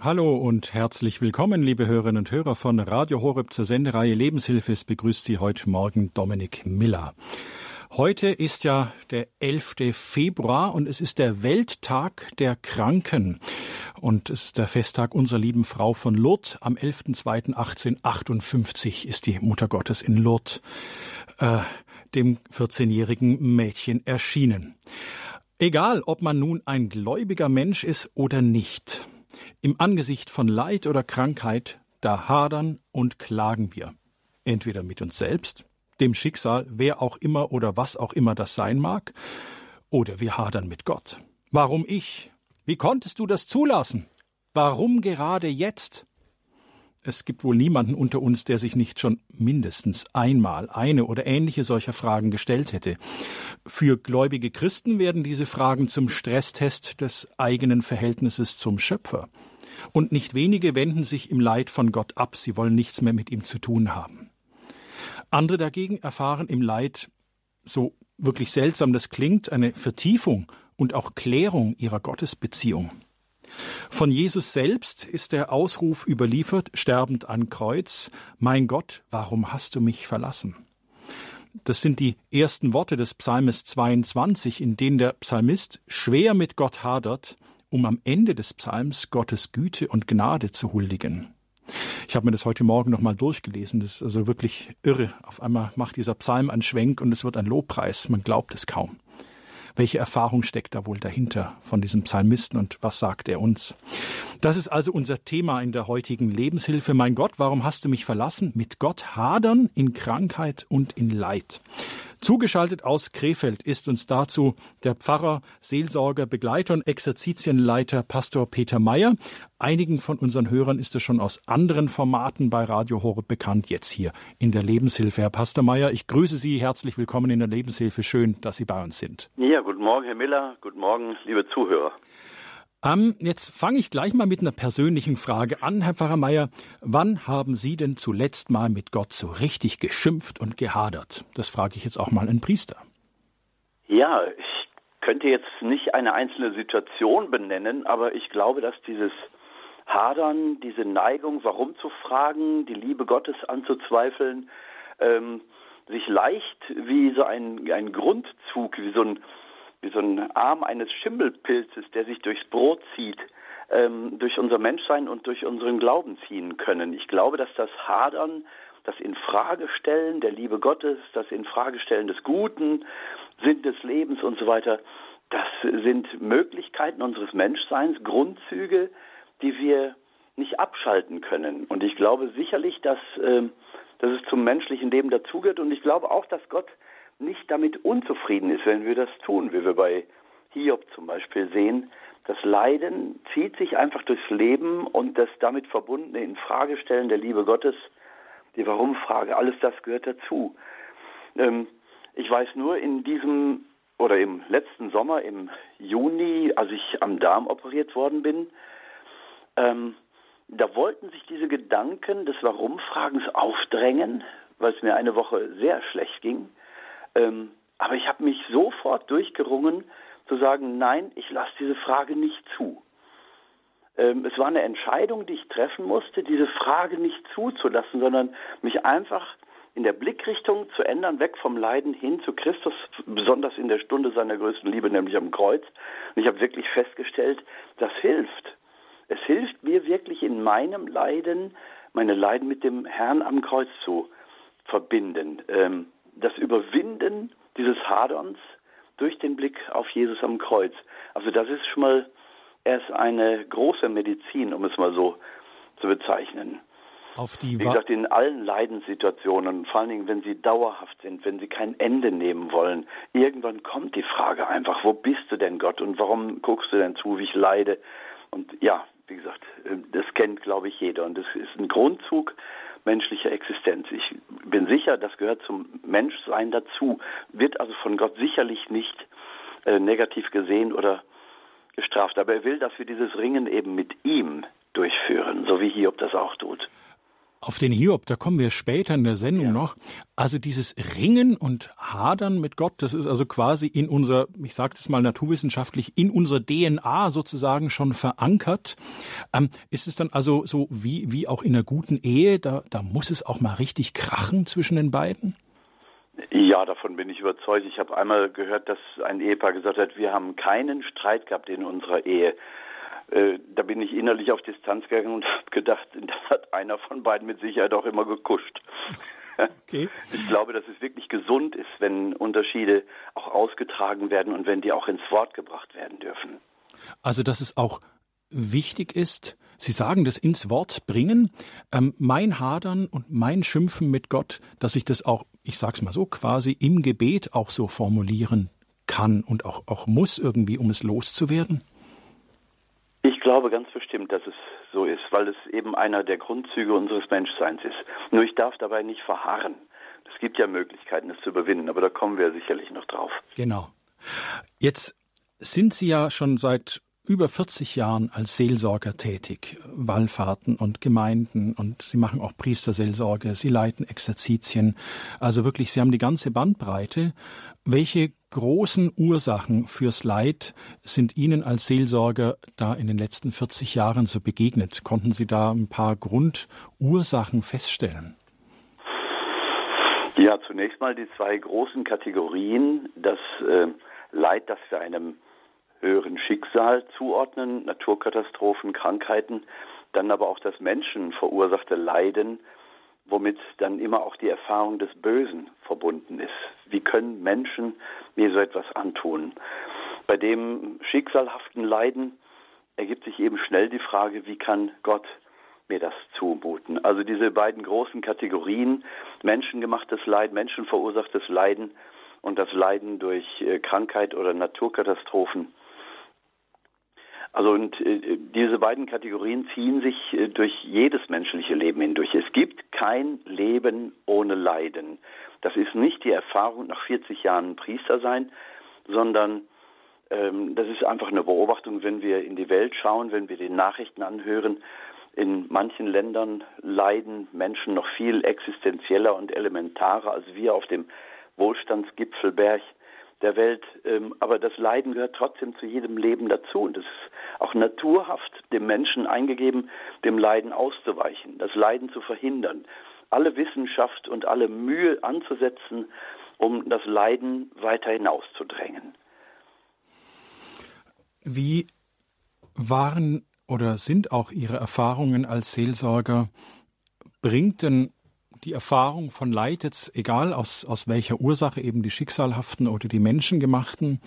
Hallo und herzlich willkommen, liebe Hörerinnen und Hörer von Radio Horeb zur Sendereihe Lebenshilfe. Es begrüßt Sie heute Morgen Dominik Miller. Heute ist ja der 11. Februar und es ist der Welttag der Kranken. Und es ist der Festtag unserer lieben Frau von Lourdes. Am 11.02.1858 ist die Mutter Gottes in Lourdes, äh, dem 14-jährigen Mädchen, erschienen. Egal, ob man nun ein gläubiger Mensch ist oder nicht. Im Angesicht von Leid oder Krankheit, da hadern und klagen wir. Entweder mit uns selbst, dem Schicksal, wer auch immer oder was auch immer das sein mag, oder wir hadern mit Gott. Warum ich? Wie konntest du das zulassen? Warum gerade jetzt? Es gibt wohl niemanden unter uns, der sich nicht schon mindestens einmal eine oder ähnliche solcher Fragen gestellt hätte. Für gläubige Christen werden diese Fragen zum Stresstest des eigenen Verhältnisses zum Schöpfer. Und nicht wenige wenden sich im Leid von Gott ab, sie wollen nichts mehr mit ihm zu tun haben. Andere dagegen erfahren im Leid, so wirklich seltsam das klingt, eine Vertiefung und auch Klärung ihrer Gottesbeziehung. Von Jesus selbst ist der Ausruf überliefert, sterbend an Kreuz, Mein Gott, warum hast du mich verlassen? Das sind die ersten Worte des Psalmes 22, in denen der Psalmist schwer mit Gott hadert um am Ende des Psalms Gottes Güte und Gnade zu huldigen. Ich habe mir das heute Morgen nochmal durchgelesen. Das ist also wirklich irre. Auf einmal macht dieser Psalm einen Schwenk und es wird ein Lobpreis. Man glaubt es kaum. Welche Erfahrung steckt da wohl dahinter von diesem Psalmisten und was sagt er uns? Das ist also unser Thema in der heutigen Lebenshilfe. Mein Gott, warum hast du mich verlassen? Mit Gott hadern in Krankheit und in Leid. Zugeschaltet aus Krefeld ist uns dazu der Pfarrer, Seelsorger, Begleiter und Exerzitienleiter Pastor Peter Meyer. Einigen von unseren Hörern ist es schon aus anderen Formaten bei Radio Horeb bekannt, jetzt hier in der Lebenshilfe. Herr Pastor Meyer, ich grüße Sie, herzlich willkommen in der Lebenshilfe. Schön, dass Sie bei uns sind. Ja, guten Morgen, Herr Miller. Guten Morgen, liebe Zuhörer. Ähm, jetzt fange ich gleich mal mit einer persönlichen Frage an, Herr Pfarrer Meier. Wann haben Sie denn zuletzt mal mit Gott so richtig geschimpft und gehadert? Das frage ich jetzt auch mal einen Priester. Ja, ich könnte jetzt nicht eine einzelne Situation benennen, aber ich glaube, dass dieses Hadern, diese Neigung, warum zu fragen, die Liebe Gottes anzuzweifeln, ähm, sich leicht wie so ein, ein Grundzug, wie so ein wie so ein Arm eines Schimmelpilzes, der sich durchs Brot zieht, ähm, durch unser Menschsein und durch unseren Glauben ziehen können. Ich glaube, dass das Hadern, das Infragestellen der Liebe Gottes, das Infragestellen des Guten, Sinn des Lebens und so weiter, das sind Möglichkeiten unseres Menschseins, Grundzüge, die wir nicht abschalten können. Und ich glaube sicherlich, dass, äh, dass es zum menschlichen Leben dazugehört. Und ich glaube auch, dass Gott nicht damit unzufrieden ist, wenn wir das tun, wie wir bei Hiob zum Beispiel sehen. Das Leiden zieht sich einfach durchs Leben und das damit verbundene Infragestellen der Liebe Gottes, die Warum-Frage, alles das gehört dazu. Ähm, ich weiß nur, in diesem oder im letzten Sommer, im Juni, als ich am Darm operiert worden bin, ähm, da wollten sich diese Gedanken des Warum-Fragens aufdrängen, weil es mir eine Woche sehr schlecht ging. Ähm, aber ich habe mich sofort durchgerungen, zu sagen, nein, ich lasse diese Frage nicht zu. Ähm, es war eine Entscheidung, die ich treffen musste, diese Frage nicht zuzulassen, sondern mich einfach in der Blickrichtung zu ändern, weg vom Leiden hin zu Christus, besonders in der Stunde seiner größten Liebe, nämlich am Kreuz. Und ich habe wirklich festgestellt, das hilft. Es hilft mir wirklich in meinem Leiden, meine Leiden mit dem Herrn am Kreuz zu verbinden. Ähm, das Überwinden dieses Haderns durch den Blick auf Jesus am Kreuz. Also das ist schon mal erst eine große Medizin, um es mal so zu bezeichnen. Auf die Wie gesagt, in allen Leidenssituationen, vor allen Dingen, wenn sie dauerhaft sind, wenn sie kein Ende nehmen wollen, irgendwann kommt die Frage einfach, wo bist du denn Gott und warum guckst du denn zu, wie ich leide? Und ja, wie gesagt, äh, das kennt, glaube ich, jeder. Und das ist ein Grundzug menschlicher Existenz. Ich bin sicher, das gehört zum Menschsein dazu, wird also von Gott sicherlich nicht äh, negativ gesehen oder gestraft. Aber er will, dass wir dieses Ringen eben mit ihm durchführen, so wie Hiob das auch tut. Auf den Hiob, da kommen wir später in der Sendung ja. noch. Also dieses Ringen und Hadern mit Gott, das ist also quasi in unser, ich sage es mal naturwissenschaftlich, in unserer DNA sozusagen schon verankert. Ähm, ist es dann also so wie, wie auch in einer guten Ehe, da, da muss es auch mal richtig krachen zwischen den beiden? Ja, davon bin ich überzeugt. Ich habe einmal gehört, dass ein Ehepaar gesagt hat, wir haben keinen Streit gehabt in unserer Ehe. Äh, da bin ich innerlich auf Distanz gegangen und habe gedacht, das hat einer von beiden mit Sicherheit auch immer gekuscht. Okay. Ich glaube, dass es wirklich gesund ist, wenn Unterschiede auch ausgetragen werden und wenn die auch ins Wort gebracht werden dürfen. Also, dass es auch wichtig ist, Sie sagen das ins Wort bringen, ähm, mein Hadern und mein Schimpfen mit Gott, dass ich das auch, ich sag's mal so, quasi im Gebet auch so formulieren kann und auch, auch muss irgendwie, um es loszuwerden? Ich glaube ganz bestimmt, dass es so ist, weil es eben einer der Grundzüge unseres Menschseins ist. Nur ich darf dabei nicht verharren. Es gibt ja Möglichkeiten, es zu überwinden, aber da kommen wir sicherlich noch drauf. Genau. Jetzt sind Sie ja schon seit über 40 Jahren als Seelsorger tätig, Wallfahrten und Gemeinden und Sie machen auch Priesterseelsorge, Sie leiten Exerzitien. Also wirklich, Sie haben die ganze Bandbreite. Welche großen Ursachen fürs Leid sind Ihnen als Seelsorger da in den letzten 40 Jahren so begegnet? Konnten Sie da ein paar Grundursachen feststellen? Ja, zunächst mal die zwei großen Kategorien. Das äh, Leid, das wir einem höheren Schicksal zuordnen, Naturkatastrophen, Krankheiten, dann aber auch das Menschen verursachte Leiden, womit dann immer auch die Erfahrung des Bösen verbunden ist. Wie können Menschen mir so etwas antun? Bei dem schicksalhaften Leiden ergibt sich eben schnell die Frage, wie kann Gott mir das zumuten? Also diese beiden großen Kategorien, menschengemachtes Leid, menschenverursachtes Leiden und das Leiden durch äh, Krankheit oder Naturkatastrophen, also und äh, diese beiden Kategorien ziehen sich äh, durch jedes menschliche Leben hindurch. Es gibt kein Leben ohne Leiden. Das ist nicht die Erfahrung nach 40 Jahren Priester sein, sondern ähm, das ist einfach eine Beobachtung, wenn wir in die Welt schauen, wenn wir die Nachrichten anhören. In manchen Ländern leiden Menschen noch viel existenzieller und elementarer als wir auf dem Wohlstandsgipfelberg der Welt. Ähm, aber das Leiden gehört trotzdem zu jedem Leben dazu. Und es ist auch naturhaft dem Menschen eingegeben, dem Leiden auszuweichen, das Leiden zu verhindern, alle Wissenschaft und alle Mühe anzusetzen, um das Leiden weiter hinauszudrängen. Wie waren oder sind auch Ihre Erfahrungen als Seelsorger? Bringt denn die Erfahrung von Leid jetzt, egal aus, aus welcher Ursache, eben die schicksalhaften oder die menschengemachten,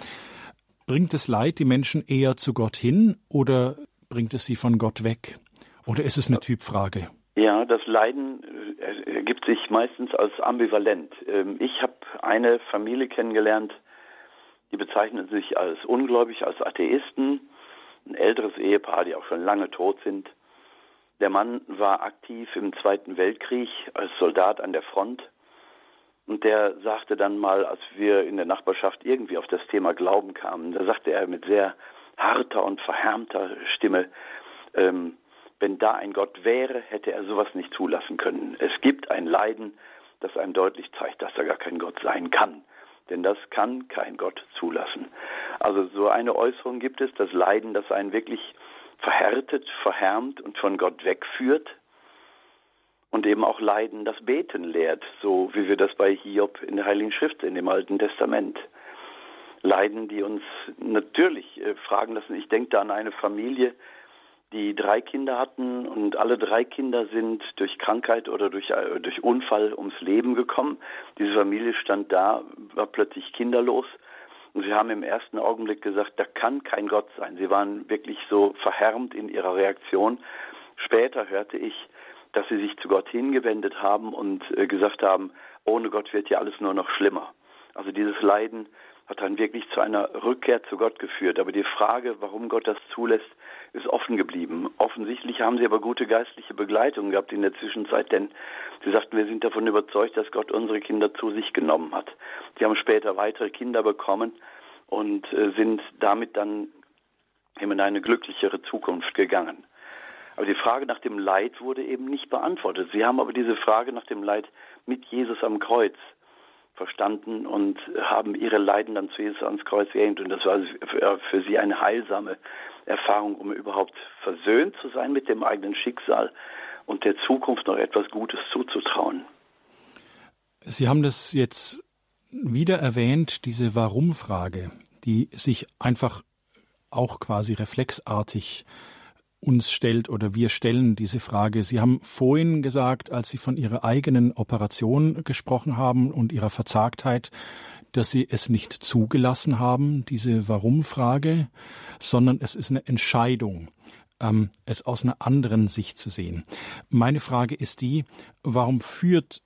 bringt das Leid die Menschen eher zu Gott hin oder bringt es sie von Gott weg? Oder ist es eine Typfrage? Ja, das Leiden äh, ergibt sich meistens als ambivalent. Ähm, ich habe eine Familie kennengelernt, die bezeichnet sich als ungläubig, als Atheisten, ein älteres Ehepaar, die auch schon lange tot sind. Der Mann war aktiv im Zweiten Weltkrieg als Soldat an der Front. Und der sagte dann mal, als wir in der Nachbarschaft irgendwie auf das Thema Glauben kamen, da sagte er mit sehr harter und verhärmter Stimme, ähm, wenn da ein Gott wäre, hätte er sowas nicht zulassen können. Es gibt ein Leiden, das einem deutlich zeigt, dass da gar kein Gott sein kann. Denn das kann kein Gott zulassen. Also so eine Äußerung gibt es, das Leiden, das einen wirklich verhärtet, verhärmt und von Gott wegführt und eben auch Leiden das Beten lehrt, so wie wir das bei Hiob in der Heiligen Schrift in dem Alten Testament. Leiden, die uns natürlich äh, fragen lassen. Ich denke da an eine Familie, die drei Kinder hatten und alle drei Kinder sind durch Krankheit oder durch, äh, durch Unfall ums Leben gekommen. Diese Familie stand da, war plötzlich kinderlos und sie haben im ersten Augenblick gesagt, da kann kein Gott sein. Sie waren wirklich so verhärmt in ihrer Reaktion. Später hörte ich, dass sie sich zu Gott hingewendet haben und äh, gesagt haben, ohne Gott wird ja alles nur noch schlimmer. Also dieses Leiden hat dann wirklich zu einer Rückkehr zu Gott geführt. Aber die Frage, warum Gott das zulässt, ist offen geblieben. Offensichtlich haben sie aber gute geistliche Begleitung gehabt in der Zwischenzeit, denn sie sagten, wir sind davon überzeugt, dass Gott unsere Kinder zu sich genommen hat. Sie haben später weitere Kinder bekommen und äh, sind damit dann in eine glücklichere Zukunft gegangen. Aber die Frage nach dem Leid wurde eben nicht beantwortet. Sie haben aber diese Frage nach dem Leid mit Jesus am Kreuz verstanden und haben ihre Leiden dann zu Jesus ans Kreuz gehängt. Und das war für sie eine heilsame Erfahrung, um überhaupt versöhnt zu sein mit dem eigenen Schicksal und der Zukunft noch etwas Gutes zuzutrauen. Sie haben das jetzt wieder erwähnt, diese Warum-Frage, die sich einfach auch quasi reflexartig uns stellt oder wir stellen diese Frage. Sie haben vorhin gesagt, als Sie von Ihrer eigenen Operation gesprochen haben und Ihrer Verzagtheit, dass Sie es nicht zugelassen haben, diese Warum-Frage, sondern es ist eine Entscheidung, ähm, es aus einer anderen Sicht zu sehen. Meine Frage ist die, warum führt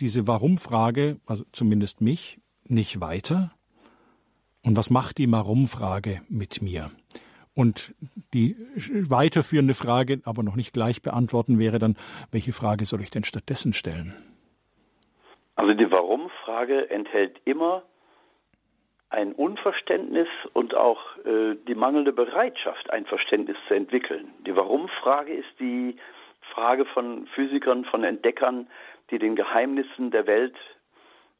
diese Warum-Frage, also zumindest mich, nicht weiter? Und was macht die Warum-Frage mit mir? Und die weiterführende Frage, aber noch nicht gleich beantworten, wäre dann, welche Frage soll ich denn stattdessen stellen? Also die Warum-Frage enthält immer ein Unverständnis und auch äh, die mangelnde Bereitschaft, ein Verständnis zu entwickeln. Die Warum-Frage ist die Frage von Physikern, von Entdeckern, die den Geheimnissen der Welt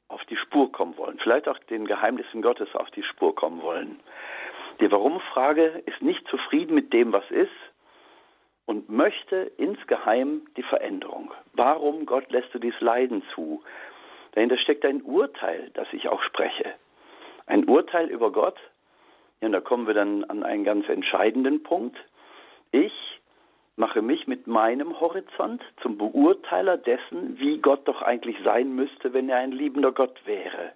auf die Spur kommen wollen, vielleicht auch den Geheimnissen Gottes auf die Spur kommen wollen. Die Warum-Frage ist nicht zufrieden mit dem, was ist und möchte insgeheim die Veränderung. Warum, Gott, lässt du dies Leiden zu? Dahinter steckt ein Urteil, das ich auch spreche. Ein Urteil über Gott. Ja, und da kommen wir dann an einen ganz entscheidenden Punkt. Ich mache mich mit meinem Horizont zum Beurteiler dessen, wie Gott doch eigentlich sein müsste, wenn er ein liebender Gott wäre.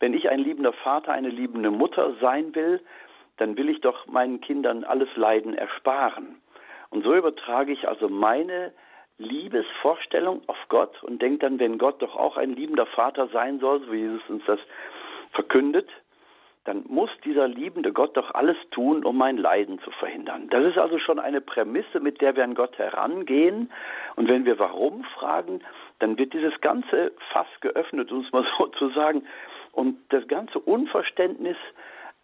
Wenn ich ein liebender Vater, eine liebende Mutter sein will, dann will ich doch meinen Kindern alles Leiden ersparen. Und so übertrage ich also meine Liebesvorstellung auf Gott und denke dann, wenn Gott doch auch ein liebender Vater sein soll, so wie Jesus uns das verkündet, dann muss dieser liebende Gott doch alles tun, um mein Leiden zu verhindern. Das ist also schon eine Prämisse, mit der wir an Gott herangehen. Und wenn wir warum fragen, dann wird dieses ganze Fass geöffnet, um es mal so zu sagen. Und das ganze Unverständnis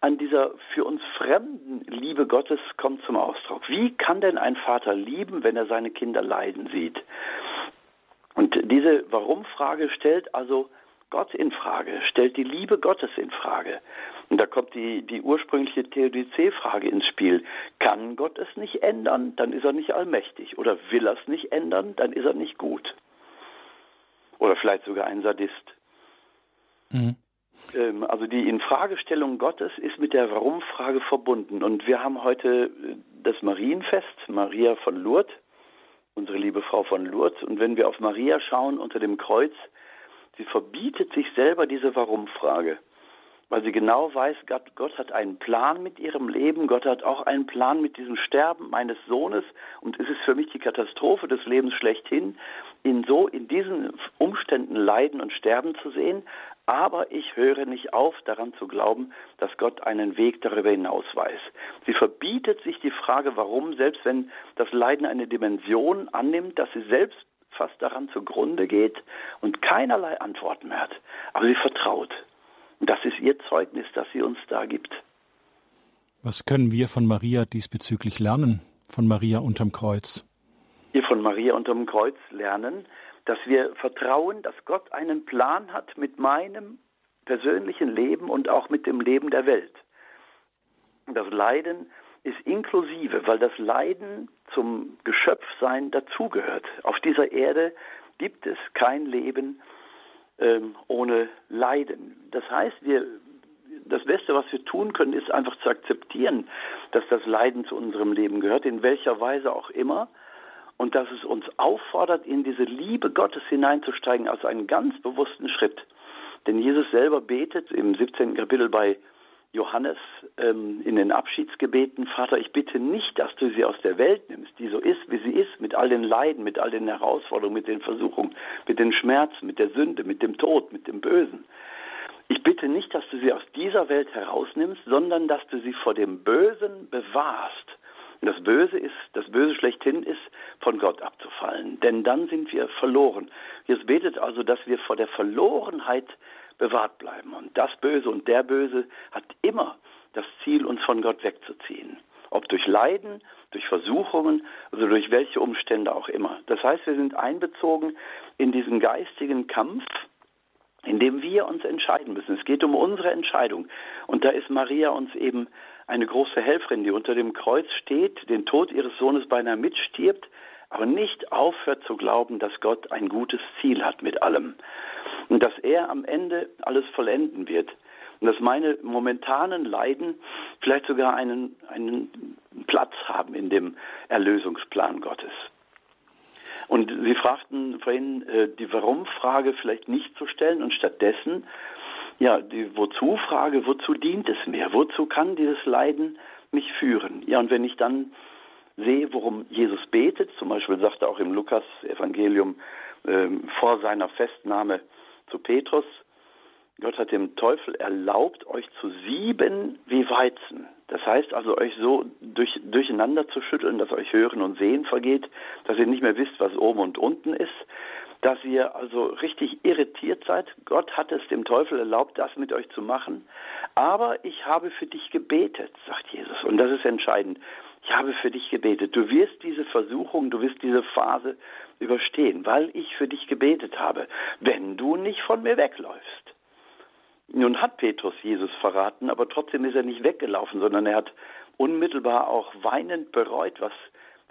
an dieser für uns fremden Liebe Gottes kommt zum Ausdruck. Wie kann denn ein Vater lieben, wenn er seine Kinder leiden sieht? Und diese Warum-Frage stellt also Gott in Frage, stellt die Liebe Gottes in Frage. Und da kommt die, die ursprüngliche Theodizee-Frage ins Spiel. Kann Gott es nicht ändern, dann ist er nicht allmächtig. Oder will er es nicht ändern, dann ist er nicht gut. Oder vielleicht sogar ein Sadist. Mhm. Ähm, also die Infragestellung Gottes ist mit der Warum-Frage verbunden. Und wir haben heute äh, das Marienfest, Maria von Lourdes, unsere liebe Frau von Lourdes. Und wenn wir auf Maria schauen unter dem Kreuz, sie verbietet sich selber diese Warum-Frage weil sie genau weiß, Gott, Gott, hat einen Plan mit ihrem Leben, Gott hat auch einen Plan mit diesem Sterben meines Sohnes und es ist für mich die Katastrophe des Lebens schlechthin, ihn so in diesen Umständen leiden und sterben zu sehen, aber ich höre nicht auf, daran zu glauben, dass Gott einen Weg darüber hinaus weiß. Sie verbietet sich die Frage, warum, selbst wenn das Leiden eine Dimension annimmt, dass sie selbst fast daran zugrunde geht und keinerlei Antworten mehr hat. Aber sie vertraut. Und das ist ihr Zeugnis, das sie uns da gibt. Was können wir von Maria diesbezüglich lernen, von Maria unterm Kreuz? Wir von Maria unterm Kreuz lernen, dass wir vertrauen, dass Gott einen Plan hat mit meinem persönlichen Leben und auch mit dem Leben der Welt. Das Leiden ist inklusive, weil das Leiden zum Geschöpfsein dazugehört. Auf dieser Erde gibt es kein Leben ähm, ohne Leiden. Das heißt, wir, das Beste, was wir tun können, ist einfach zu akzeptieren, dass das Leiden zu unserem Leben gehört, in welcher Weise auch immer, und dass es uns auffordert, in diese Liebe Gottes hineinzusteigen, als einen ganz bewussten Schritt. Denn Jesus selber betet im 17. Kapitel bei Johannes ähm, in den Abschiedsgebeten, Vater, ich bitte nicht, dass du sie aus der Welt nimmst, die so ist, wie sie ist, mit all den Leiden, mit all den Herausforderungen, mit den Versuchungen, mit den Schmerzen, mit der Sünde, mit dem Tod, mit dem Bösen. Ich bitte nicht, dass du sie aus dieser Welt herausnimmst, sondern dass du sie vor dem Bösen bewahrst. Und das Böse ist, das Böse schlechthin ist, von Gott abzufallen. Denn dann sind wir verloren. Jesus betet also, dass wir vor der Verlorenheit bewahrt bleiben. Und das Böse und der Böse hat immer das Ziel, uns von Gott wegzuziehen. ob durch Leiden, durch Versuchungen, also durch welche Umstände auch immer. Das heißt, wir sind einbezogen in diesen geistigen Kampf, in dem wir uns entscheiden müssen. Es geht um unsere Entscheidung. Und da ist Maria uns eben eine große Helferin, die unter dem Kreuz steht, den Tod ihres Sohnes beinahe mitstirbt, aber nicht aufhört zu glauben, dass Gott ein gutes Ziel hat mit allem und dass er am Ende alles vollenden wird und dass meine momentanen Leiden vielleicht sogar einen, einen Platz haben in dem Erlösungsplan Gottes. Und Sie fragten vorhin, äh, die Warum-Frage vielleicht nicht zu stellen und stattdessen, ja, die Wozu-Frage, wozu dient es mir? Wozu kann dieses Leiden mich führen? Ja, und wenn ich dann sehe, worum Jesus betet, zum Beispiel sagt er auch im Lukas-Evangelium äh, vor seiner Festnahme zu Petrus, Gott hat dem Teufel erlaubt, euch zu sieben wie Weizen. Das heißt also, euch so durch, durcheinander zu schütteln, dass euch Hören und Sehen vergeht, dass ihr nicht mehr wisst, was oben und unten ist, dass ihr also richtig irritiert seid. Gott hat es dem Teufel erlaubt, das mit euch zu machen. Aber ich habe für dich gebetet, sagt Jesus. Und das ist entscheidend. Ich habe für dich gebetet. Du wirst diese Versuchung, du wirst diese Phase überstehen, weil ich für dich gebetet habe, wenn du nicht von mir wegläufst. Nun hat Petrus Jesus verraten, aber trotzdem ist er nicht weggelaufen, sondern er hat unmittelbar auch weinend bereut, was,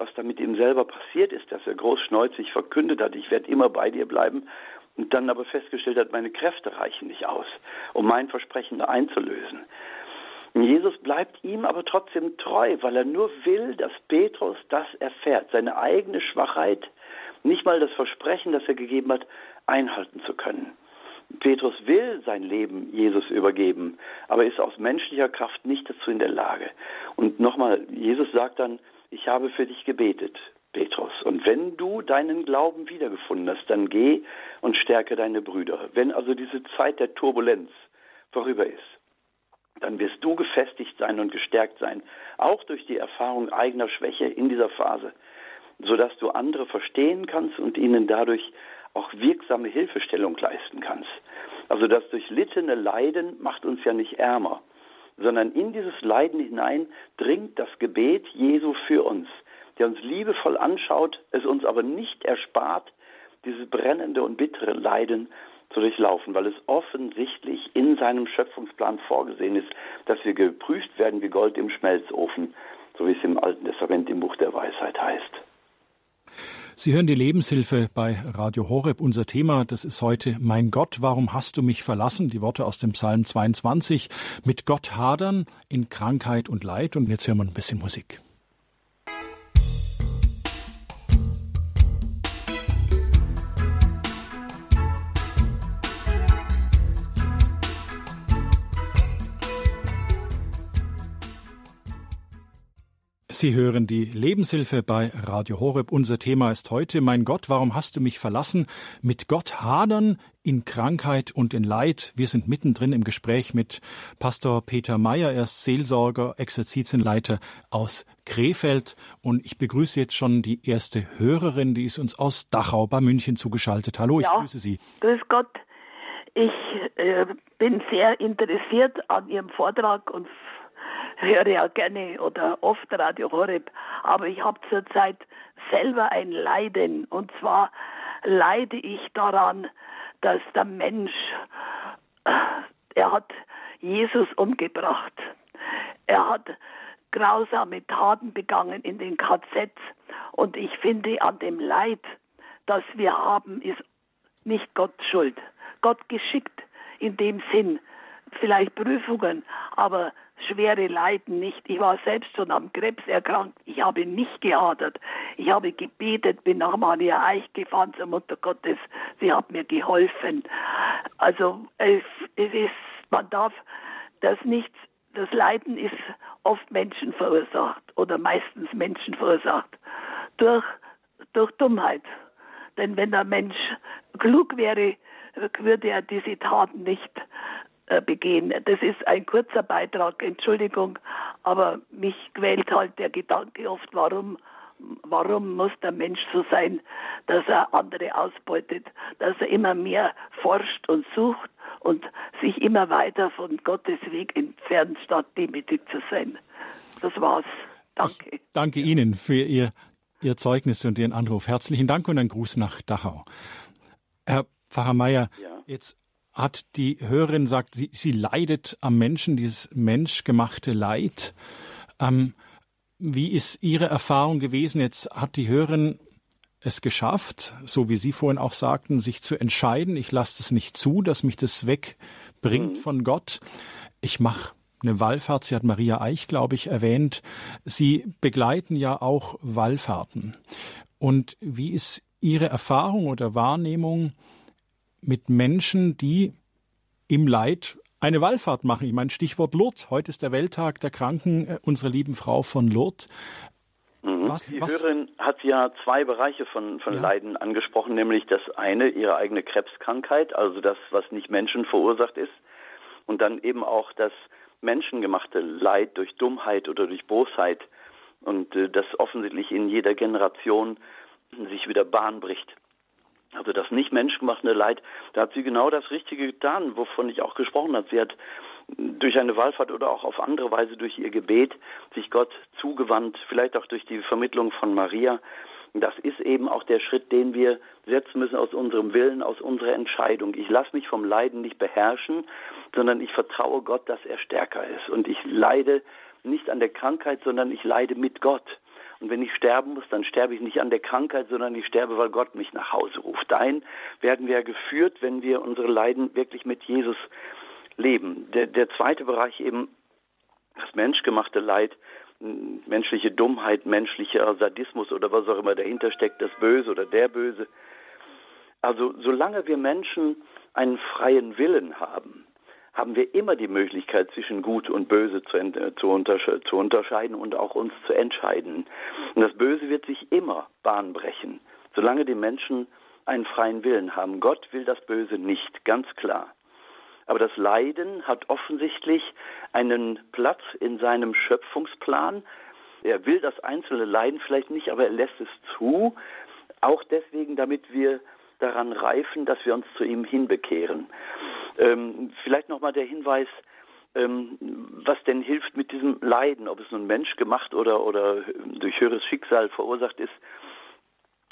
was da mit ihm selber passiert ist, dass er großschneuzig verkündet hat, ich werde immer bei dir bleiben und dann aber festgestellt hat, meine Kräfte reichen nicht aus, um mein Versprechen einzulösen. Jesus bleibt ihm aber trotzdem treu, weil er nur will, dass Petrus das erfährt, seine eigene Schwachheit, nicht mal das Versprechen, das er gegeben hat, einhalten zu können. Petrus will sein Leben Jesus übergeben, aber ist aus menschlicher Kraft nicht dazu in der Lage. Und nochmal, Jesus sagt dann, ich habe für dich gebetet, Petrus. Und wenn du deinen Glauben wiedergefunden hast, dann geh und stärke deine Brüder. Wenn also diese Zeit der Turbulenz vorüber ist, dann wirst du gefestigt sein und gestärkt sein, auch durch die Erfahrung eigener Schwäche in dieser Phase, sodass du andere verstehen kannst und ihnen dadurch auch wirksame Hilfestellung leisten kannst. Also das durchlittene Leiden macht uns ja nicht ärmer, sondern in dieses Leiden hinein dringt das Gebet Jesu für uns, der uns liebevoll anschaut, es uns aber nicht erspart, dieses brennende und bittere Leiden zu durchlaufen, weil es offensichtlich in seinem Schöpfungsplan vorgesehen ist, dass wir geprüft werden wie Gold im Schmelzofen, so wie es im Alten Testament im Buch der Weisheit heißt. Sie hören die Lebenshilfe bei Radio Horeb. Unser Thema, das ist heute Mein Gott, warum hast du mich verlassen? Die Worte aus dem Psalm 22. Mit Gott hadern in Krankheit und Leid. Und jetzt hören wir ein bisschen Musik. Sie hören die Lebenshilfe bei Radio Horeb. Unser Thema ist heute, mein Gott, warum hast du mich verlassen? Mit Gott hadern in Krankheit und in Leid. Wir sind mittendrin im Gespräch mit Pastor Peter Meyer. Er ist Seelsorger, Exerzitienleiter aus Krefeld. Und ich begrüße jetzt schon die erste Hörerin, die ist uns aus Dachau bei München zugeschaltet. Hallo, ich ja, grüße Sie. Grüß Gott. Ich äh, bin sehr interessiert an Ihrem Vortrag und höre ja gerne oder oft Radio Horeb, aber ich habe zurzeit selber ein Leiden und zwar leide ich daran, dass der Mensch, äh, er hat Jesus umgebracht. Er hat grausame Taten begangen in den KZs und ich finde an dem Leid, das wir haben, ist nicht Gott schuld. Gott geschickt in dem Sinn, vielleicht Prüfungen, aber schwere Leiden nicht. Ich war selbst schon am Krebs erkrankt. Ich habe nicht gehadert. Ich habe gebetet, bin nach Maria Eich gefahren zur Mutter Gottes. Sie hat mir geholfen. Also es, es ist, man darf das nicht, das Leiden ist oft Menschen verursacht oder meistens Menschen verursacht durch, durch Dummheit. Denn wenn der Mensch klug wäre, würde er diese Taten nicht begehen. Das ist ein kurzer Beitrag, Entschuldigung, aber mich quält halt der Gedanke oft, warum warum muss der Mensch so sein, dass er andere ausbeutet, dass er immer mehr forscht und sucht und sich immer weiter von Gottes Weg entfernt, statt demütig zu sein. Das war's. Danke. Ich danke Ihnen für Ihr, Ihr Zeugnis und Ihren Anruf. Herzlichen Dank und einen Gruß nach Dachau. Herr Pfarrer Meier, ja. jetzt hat die Hörerin sagt, sie, sie leidet am Menschen, dieses menschgemachte Leid. Ähm, wie ist Ihre Erfahrung gewesen? Jetzt hat die Hörerin es geschafft, so wie Sie vorhin auch sagten, sich zu entscheiden, ich lasse es nicht zu, dass mich das wegbringt mhm. von Gott. Ich mache eine Wallfahrt, sie hat Maria Eich, glaube ich, erwähnt. Sie begleiten ja auch Wallfahrten. Und wie ist Ihre Erfahrung oder Wahrnehmung mit Menschen, die im Leid eine Wallfahrt machen? Ich meine, Stichwort Lourdes. Heute ist der Welttag der Kranken äh, unserer lieben Frau von Lourdes. Mhm. Was, Die was? Hörerin hat ja zwei Bereiche von, von ja. Leiden angesprochen, nämlich das eine, ihre eigene Krebskrankheit, also das, was nicht Menschen verursacht ist, und dann eben auch das menschengemachte Leid durch Dummheit oder durch Bosheit und äh, das offensichtlich in jeder Generation sich wieder Bahn bricht. Also das nicht menschgemachte Leid, da hat sie genau das Richtige getan, wovon ich auch gesprochen habe. Sie hat durch eine Wallfahrt oder auch auf andere Weise durch ihr Gebet sich Gott zugewandt, vielleicht auch durch die Vermittlung von Maria. Das ist eben auch der Schritt, den wir setzen müssen aus unserem Willen, aus unserer Entscheidung. Ich lasse mich vom Leiden nicht beherrschen, sondern ich vertraue Gott, dass er stärker ist. Und ich leide nicht an der Krankheit, sondern ich leide mit Gott. Und wenn ich sterben muss, dann sterbe ich nicht an der Krankheit, sondern ich sterbe, weil Gott mich nach Hause ruft. Dahin werden wir geführt, wenn wir unsere Leiden wirklich mit Jesus leben. Der, der zweite Bereich eben das menschgemachte Leid, menschliche Dummheit, menschlicher Sadismus oder was auch immer dahinter steckt, das Böse oder der Böse. Also solange wir Menschen einen freien Willen haben, haben wir immer die Möglichkeit, zwischen Gut und Böse zu, zu, untersche zu unterscheiden und auch uns zu entscheiden. Und das Böse wird sich immer Bahn brechen, solange die Menschen einen freien Willen haben. Gott will das Böse nicht, ganz klar. Aber das Leiden hat offensichtlich einen Platz in seinem Schöpfungsplan. Er will das einzelne Leiden vielleicht nicht, aber er lässt es zu. Auch deswegen, damit wir daran reifen, dass wir uns zu ihm hinbekehren. Ähm, vielleicht nochmal der Hinweis, ähm, was denn hilft mit diesem Leiden, ob es nun menschgemacht oder, oder durch höheres Schicksal verursacht ist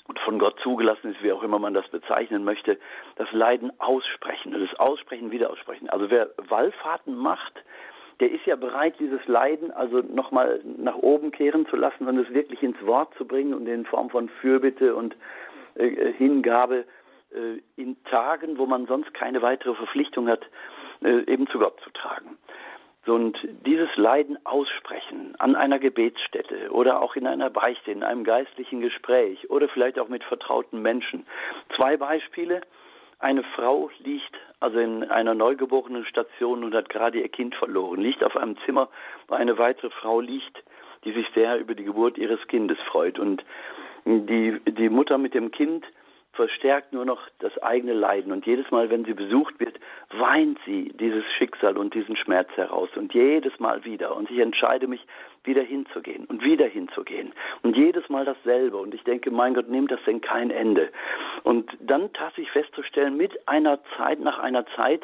und von Gott zugelassen ist, wie auch immer man das bezeichnen möchte, das Leiden aussprechen das Aussprechen wieder aussprechen. Also wer Wallfahrten macht, der ist ja bereit, dieses Leiden also nochmal nach oben kehren zu lassen und es wirklich ins Wort zu bringen und in Form von Fürbitte und äh, Hingabe äh, in Tagen, wo man sonst keine weitere Verpflichtung hat, äh, eben zu Gott zu tragen. Und dieses Leiden aussprechen an einer Gebetsstätte oder auch in einer Beichte, in einem geistlichen Gespräch oder vielleicht auch mit vertrauten Menschen. Zwei Beispiele. Eine Frau liegt also in einer neugeborenen Station und hat gerade ihr Kind verloren, liegt auf einem Zimmer, wo eine weitere Frau liegt, die sich sehr über die Geburt ihres Kindes freut. Und die, die Mutter mit dem Kind verstärkt nur noch das eigene Leiden. Und jedes Mal, wenn sie besucht wird, weint sie dieses Schicksal und diesen Schmerz heraus. Und jedes Mal wieder. Und ich entscheide mich, wieder hinzugehen und wieder hinzugehen. Und jedes Mal dasselbe. Und ich denke, mein Gott, nimmt das denn kein Ende? Und dann tatsächlich festzustellen, mit einer Zeit, nach einer Zeit,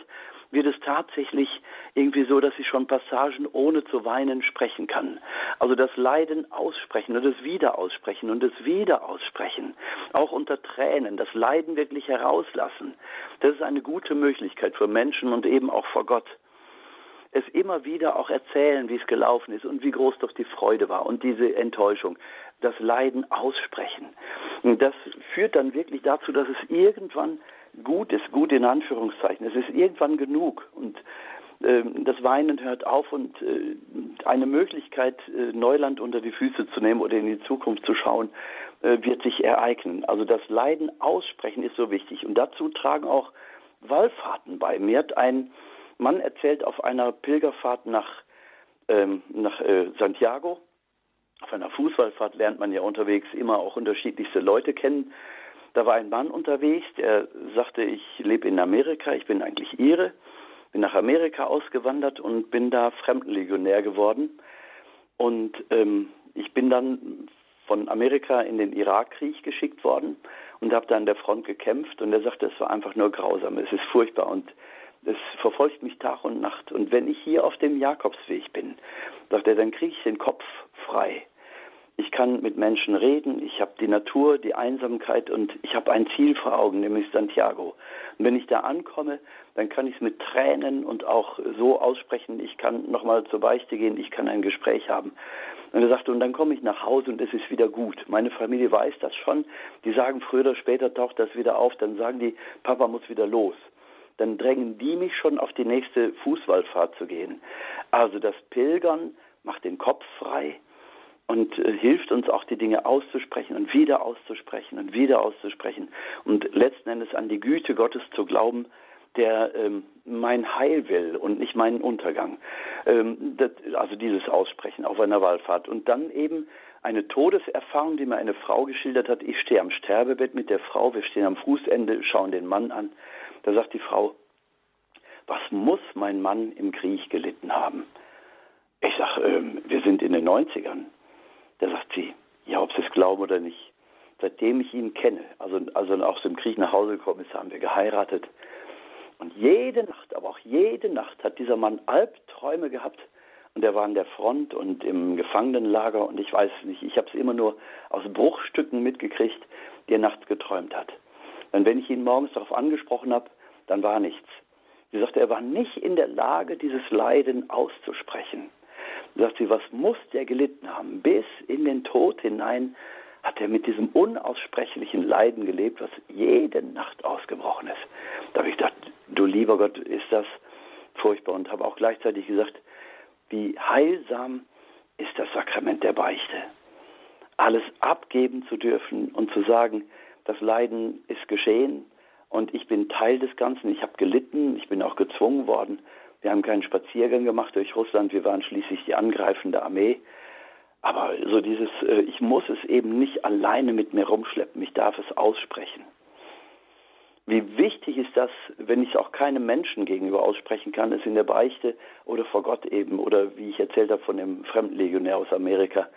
wird es tatsächlich irgendwie so, dass ich schon Passagen ohne zu weinen sprechen kann. Also das Leiden aussprechen und das Wieder aussprechen und das Wieder aussprechen, auch unter Tränen, das Leiden wirklich herauslassen. Das ist eine gute Möglichkeit für Menschen und eben auch vor Gott es immer wieder auch erzählen, wie es gelaufen ist und wie groß doch die Freude war und diese Enttäuschung, das Leiden aussprechen. Und das führt dann wirklich dazu, dass es irgendwann gut ist, gut in Anführungszeichen. Es ist irgendwann genug und äh, das Weinen hört auf und äh, eine Möglichkeit, äh, Neuland unter die Füße zu nehmen oder in die Zukunft zu schauen, äh, wird sich ereignen. Also das Leiden aussprechen ist so wichtig und dazu tragen auch Wallfahrten bei. Mir hat ein Mann erzählt auf einer Pilgerfahrt nach, ähm, nach äh, Santiago, auf einer Fußballfahrt lernt man ja unterwegs immer auch unterschiedlichste Leute kennen. Da war ein Mann unterwegs, der sagte, ich lebe in Amerika, ich bin eigentlich Ire, bin nach Amerika ausgewandert und bin da Fremdenlegionär geworden. Und ähm, ich bin dann von Amerika in den Irakkrieg geschickt worden und habe da an der Front gekämpft. Und er sagte, es war einfach nur grausam, es ist furchtbar und es verfolgt mich Tag und Nacht. Und wenn ich hier auf dem Jakobsweg bin, sagt er, dann kriege ich den Kopf frei. Ich kann mit Menschen reden, ich habe die Natur, die Einsamkeit und ich habe ein Ziel vor Augen, nämlich Santiago. Und wenn ich da ankomme, dann kann ich es mit Tränen und auch so aussprechen, ich kann nochmal zur Beichte gehen, ich kann ein Gespräch haben. Und er sagte, und dann komme ich nach Hause und es ist wieder gut. Meine Familie weiß das schon. Die sagen, früher oder später taucht das wieder auf. Dann sagen die, Papa muss wieder los. Dann drängen die mich schon auf die nächste Fußballfahrt zu gehen. Also das Pilgern macht den Kopf frei und äh, hilft uns auch die Dinge auszusprechen und wieder auszusprechen und wieder auszusprechen und letzten Endes an die Güte Gottes zu glauben, der ähm, mein Heil will und nicht meinen Untergang. Ähm, das, also dieses Aussprechen auf einer Wallfahrt. Und dann eben eine Todeserfahrung, die mir eine Frau geschildert hat. Ich stehe am Sterbebett mit der Frau, wir stehen am Fußende, schauen den Mann an. Da sagt die Frau, was muss mein Mann im Krieg gelitten haben? Ich sage, ähm, wir sind in den 90ern. Da sagt sie, ja, ob Sie es glauben oder nicht. Seitdem ich ihn kenne, also, also aus dem Krieg nach Hause gekommen ist, haben wir geheiratet. Und jede Nacht, aber auch jede Nacht hat dieser Mann Albträume gehabt. Und er war an der Front und im Gefangenenlager und ich weiß nicht. Ich habe es immer nur aus Bruchstücken mitgekriegt, die er nachts geträumt hat. Und wenn ich ihn morgens darauf angesprochen habe, dann war nichts. Sie sagte, er war nicht in der Lage, dieses Leiden auszusprechen. Sie sagte, was muss der gelitten haben? Bis in den Tod hinein hat er mit diesem unaussprechlichen Leiden gelebt, was jede Nacht ausgebrochen ist. Da habe ich gedacht, du lieber Gott, ist das furchtbar und habe auch gleichzeitig gesagt, wie heilsam ist das Sakrament der Beichte. Alles abgeben zu dürfen und zu sagen, das Leiden ist geschehen und ich bin Teil des Ganzen, ich habe gelitten, ich bin auch gezwungen worden. Wir haben keinen Spaziergang gemacht durch Russland, wir waren schließlich die angreifende Armee. Aber so dieses, äh, ich muss es eben nicht alleine mit mir rumschleppen, ich darf es aussprechen. Wie wichtig ist das, wenn ich es auch keinem Menschen gegenüber aussprechen kann, es in der Beichte oder vor Gott eben, oder wie ich erzählt habe von dem Fremdenlegionär aus Amerika,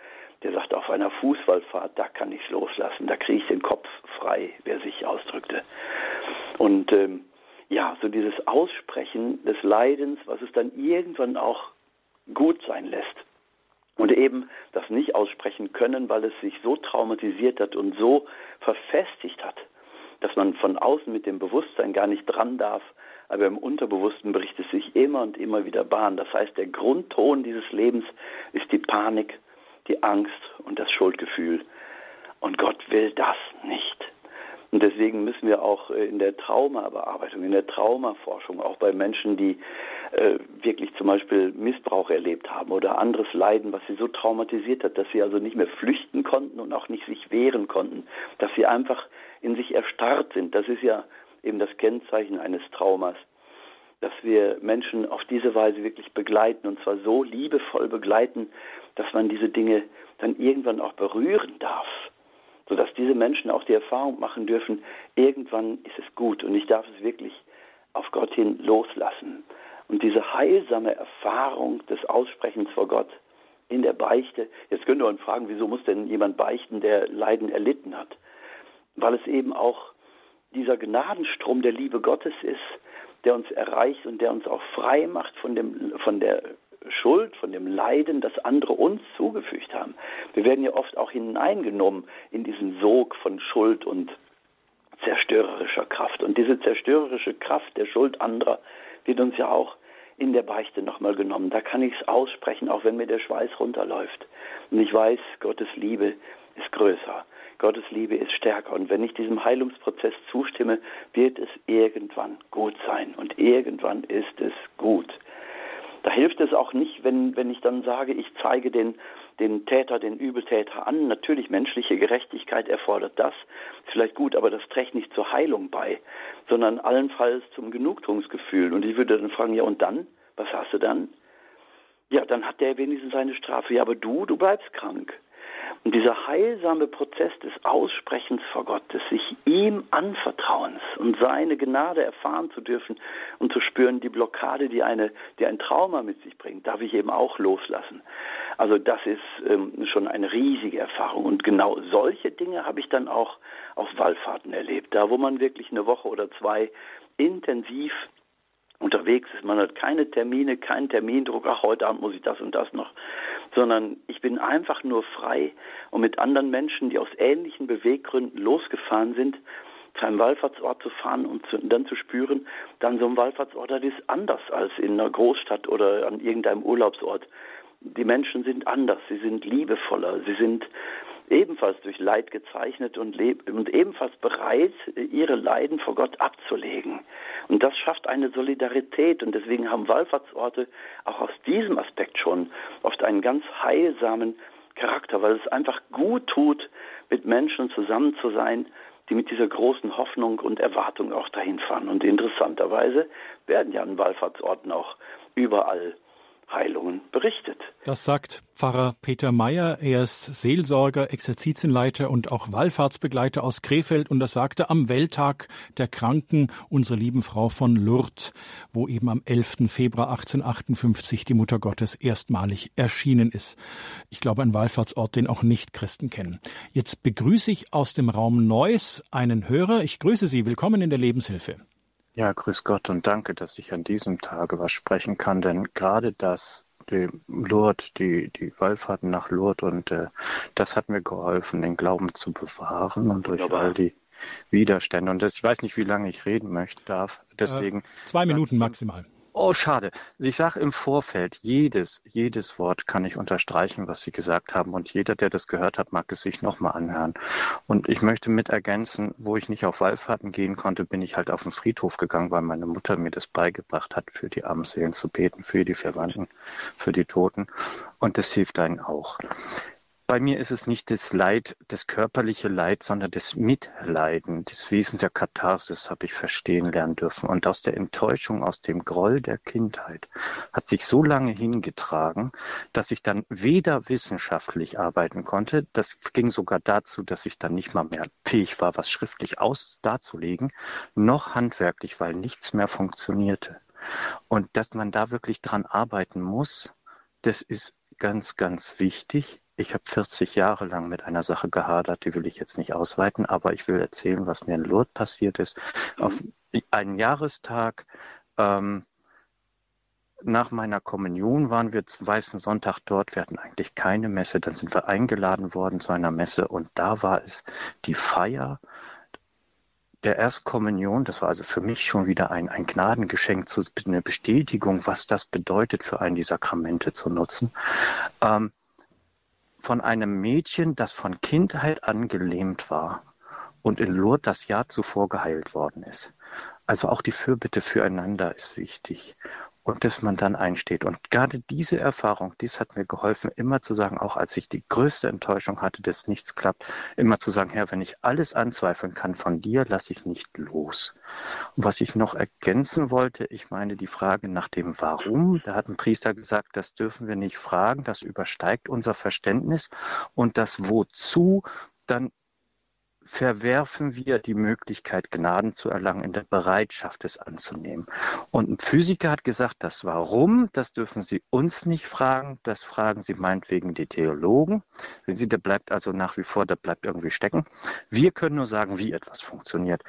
der sagt, auf einer Fußballfahrt, da kann ich es loslassen, da kriege ich den Kopf frei, wer sich ausdrückte. Und ähm, ja, so dieses Aussprechen des Leidens, was es dann irgendwann auch gut sein lässt. Und eben das nicht aussprechen können, weil es sich so traumatisiert hat und so verfestigt hat, dass man von außen mit dem Bewusstsein gar nicht dran darf, aber im Unterbewussten bricht es sich immer und immer wieder Bahn. Das heißt, der Grundton dieses Lebens ist die Panik, die Angst und das Schuldgefühl. Und Gott will das nicht. Und deswegen müssen wir auch äh, in der Traumabearbeitung, in der Traumaforschung, auch bei Menschen, die äh, wirklich zum Beispiel Missbrauch erlebt haben oder anderes Leiden, was sie so traumatisiert hat, dass sie also nicht mehr flüchten konnten und auch nicht sich wehren konnten, dass sie einfach in sich erstarrt sind. Das ist ja eben das Kennzeichen eines Traumas, dass wir Menschen auf diese Weise wirklich begleiten und zwar so liebevoll begleiten, dass man diese Dinge dann irgendwann auch berühren darf, sodass diese Menschen auch die Erfahrung machen dürfen, irgendwann ist es gut und ich darf es wirklich auf Gott hin loslassen. Und diese heilsame Erfahrung des Aussprechens vor Gott in der Beichte, jetzt könnte man fragen, wieso muss denn jemand beichten, der Leiden erlitten hat? weil es eben auch dieser Gnadenstrom der Liebe Gottes ist, der uns erreicht und der uns auch frei macht von, dem, von der Schuld, von dem Leiden, das andere uns zugefügt haben. Wir werden ja oft auch hineingenommen in diesen Sog von Schuld und zerstörerischer Kraft. Und diese zerstörerische Kraft der Schuld anderer wird uns ja auch in der Beichte nochmal genommen. Da kann ich es aussprechen, auch wenn mir der Schweiß runterläuft. Und ich weiß, Gottes Liebe ist größer. Gottes Liebe ist stärker. Und wenn ich diesem Heilungsprozess zustimme, wird es irgendwann gut sein. Und irgendwann ist es gut. Da hilft es auch nicht, wenn, wenn ich dann sage, ich zeige den, den Täter, den Übeltäter an. Natürlich, menschliche Gerechtigkeit erfordert das. Vielleicht gut, aber das trägt nicht zur Heilung bei, sondern allenfalls zum Genugtuungsgefühl. Und ich würde dann fragen, ja und dann? Was hast du dann? Ja, dann hat der wenigstens seine Strafe. Ja, aber du, du bleibst krank. Und dieser heilsame Prozess des Aussprechens vor Gott, des sich ihm Anvertrauens und seine Gnade erfahren zu dürfen und zu spüren, die Blockade, die, eine, die ein Trauma mit sich bringt, darf ich eben auch loslassen. Also das ist ähm, schon eine riesige Erfahrung. Und genau solche Dinge habe ich dann auch auf Wallfahrten erlebt, da wo man wirklich eine Woche oder zwei intensiv unterwegs ist. Man hat keine Termine, keinen Termindruck, ach, heute Abend muss ich das und das noch, sondern ich bin einfach nur frei und mit anderen Menschen, die aus ähnlichen Beweggründen losgefahren sind, zu einem Wallfahrtsort zu fahren und zu, dann zu spüren, dann so ein Wallfahrtsort, das ist anders als in einer Großstadt oder an irgendeinem Urlaubsort. Die Menschen sind anders, sie sind liebevoller, sie sind ebenfalls durch Leid gezeichnet und, und ebenfalls bereit, ihre Leiden vor Gott abzulegen. Und das schafft eine Solidarität und deswegen haben Wallfahrtsorte auch aus diesem Aspekt schon oft einen ganz heilsamen Charakter, weil es einfach gut tut, mit Menschen zusammen zu sein, die mit dieser großen Hoffnung und Erwartung auch dahin fahren. Und interessanterweise werden ja an Wallfahrtsorten auch überall Heilungen berichtet. Das sagt Pfarrer Peter Meyer. Er ist Seelsorger, Exerzitienleiter und auch Wallfahrtsbegleiter aus Krefeld. Und das sagte am Welttag der Kranken unsere lieben Frau von Lourdes, wo eben am 11. Februar 1858 die Mutter Gottes erstmalig erschienen ist. Ich glaube, ein Wallfahrtsort, den auch Nicht-Christen kennen. Jetzt begrüße ich aus dem Raum Neuss einen Hörer. Ich grüße Sie. Willkommen in der Lebenshilfe. Ja, grüß Gott und danke, dass ich an diesem Tage was sprechen kann, denn gerade das, die Lourdes, die, die Wallfahrten nach Lourdes und äh, das hat mir geholfen, den Glauben zu bewahren und durch all die Widerstände. Und das, ich weiß nicht, wie lange ich reden möchte, darf. Deswegen. Äh, zwei Minuten maximal. Oh, schade. Ich sage im Vorfeld, jedes, jedes Wort kann ich unterstreichen, was Sie gesagt haben. Und jeder, der das gehört hat, mag es sich nochmal anhören. Und ich möchte mit ergänzen, wo ich nicht auf Wallfahrten gehen konnte, bin ich halt auf den Friedhof gegangen, weil meine Mutter mir das beigebracht hat, für die armen Seelen zu beten, für die Verwandten, für die Toten. Und das hilft einem auch. Bei mir ist es nicht das Leid, das körperliche Leid, sondern das Mitleiden, das Wesen der Katharsis habe ich verstehen lernen dürfen. Und aus der Enttäuschung, aus dem Groll der Kindheit hat sich so lange hingetragen, dass ich dann weder wissenschaftlich arbeiten konnte, das ging sogar dazu, dass ich dann nicht mal mehr fähig war, was schriftlich aus darzulegen, noch handwerklich, weil nichts mehr funktionierte. Und dass man da wirklich dran arbeiten muss, das ist ganz, ganz wichtig ich habe 40 Jahre lang mit einer Sache gehadert, die will ich jetzt nicht ausweiten, aber ich will erzählen, was mir in Lourdes passiert ist. Mhm. Auf einen Jahrestag ähm, nach meiner Kommunion waren wir zum Weißen Sonntag dort. Wir hatten eigentlich keine Messe. Dann sind wir eingeladen worden zu einer Messe und da war es die Feier der Erstkommunion. Das war also für mich schon wieder ein, ein Gnadengeschenk, eine Bestätigung, was das bedeutet, für einen die Sakramente zu nutzen. Ähm, von einem Mädchen, das von Kindheit an gelähmt war und in Lourdes das Jahr zuvor geheilt worden ist. Also auch die Fürbitte füreinander ist wichtig und dass man dann einsteht. Und gerade diese Erfahrung, dies hat mir geholfen, immer zu sagen, auch als ich die größte Enttäuschung hatte, dass nichts klappt, immer zu sagen, Herr, wenn ich alles anzweifeln kann von dir, lasse ich nicht los. Und was ich noch ergänzen wollte, ich meine die Frage nach dem Warum, da hat ein Priester gesagt, das dürfen wir nicht fragen, das übersteigt unser Verständnis und das Wozu dann verwerfen wir die Möglichkeit, Gnaden zu erlangen, in der Bereitschaft, es anzunehmen. Und ein Physiker hat gesagt, das Warum, das dürfen Sie uns nicht fragen, das fragen Sie meinetwegen die Theologen. Wenn Sie, der bleibt also nach wie vor, der bleibt irgendwie stecken. Wir können nur sagen, wie etwas funktioniert.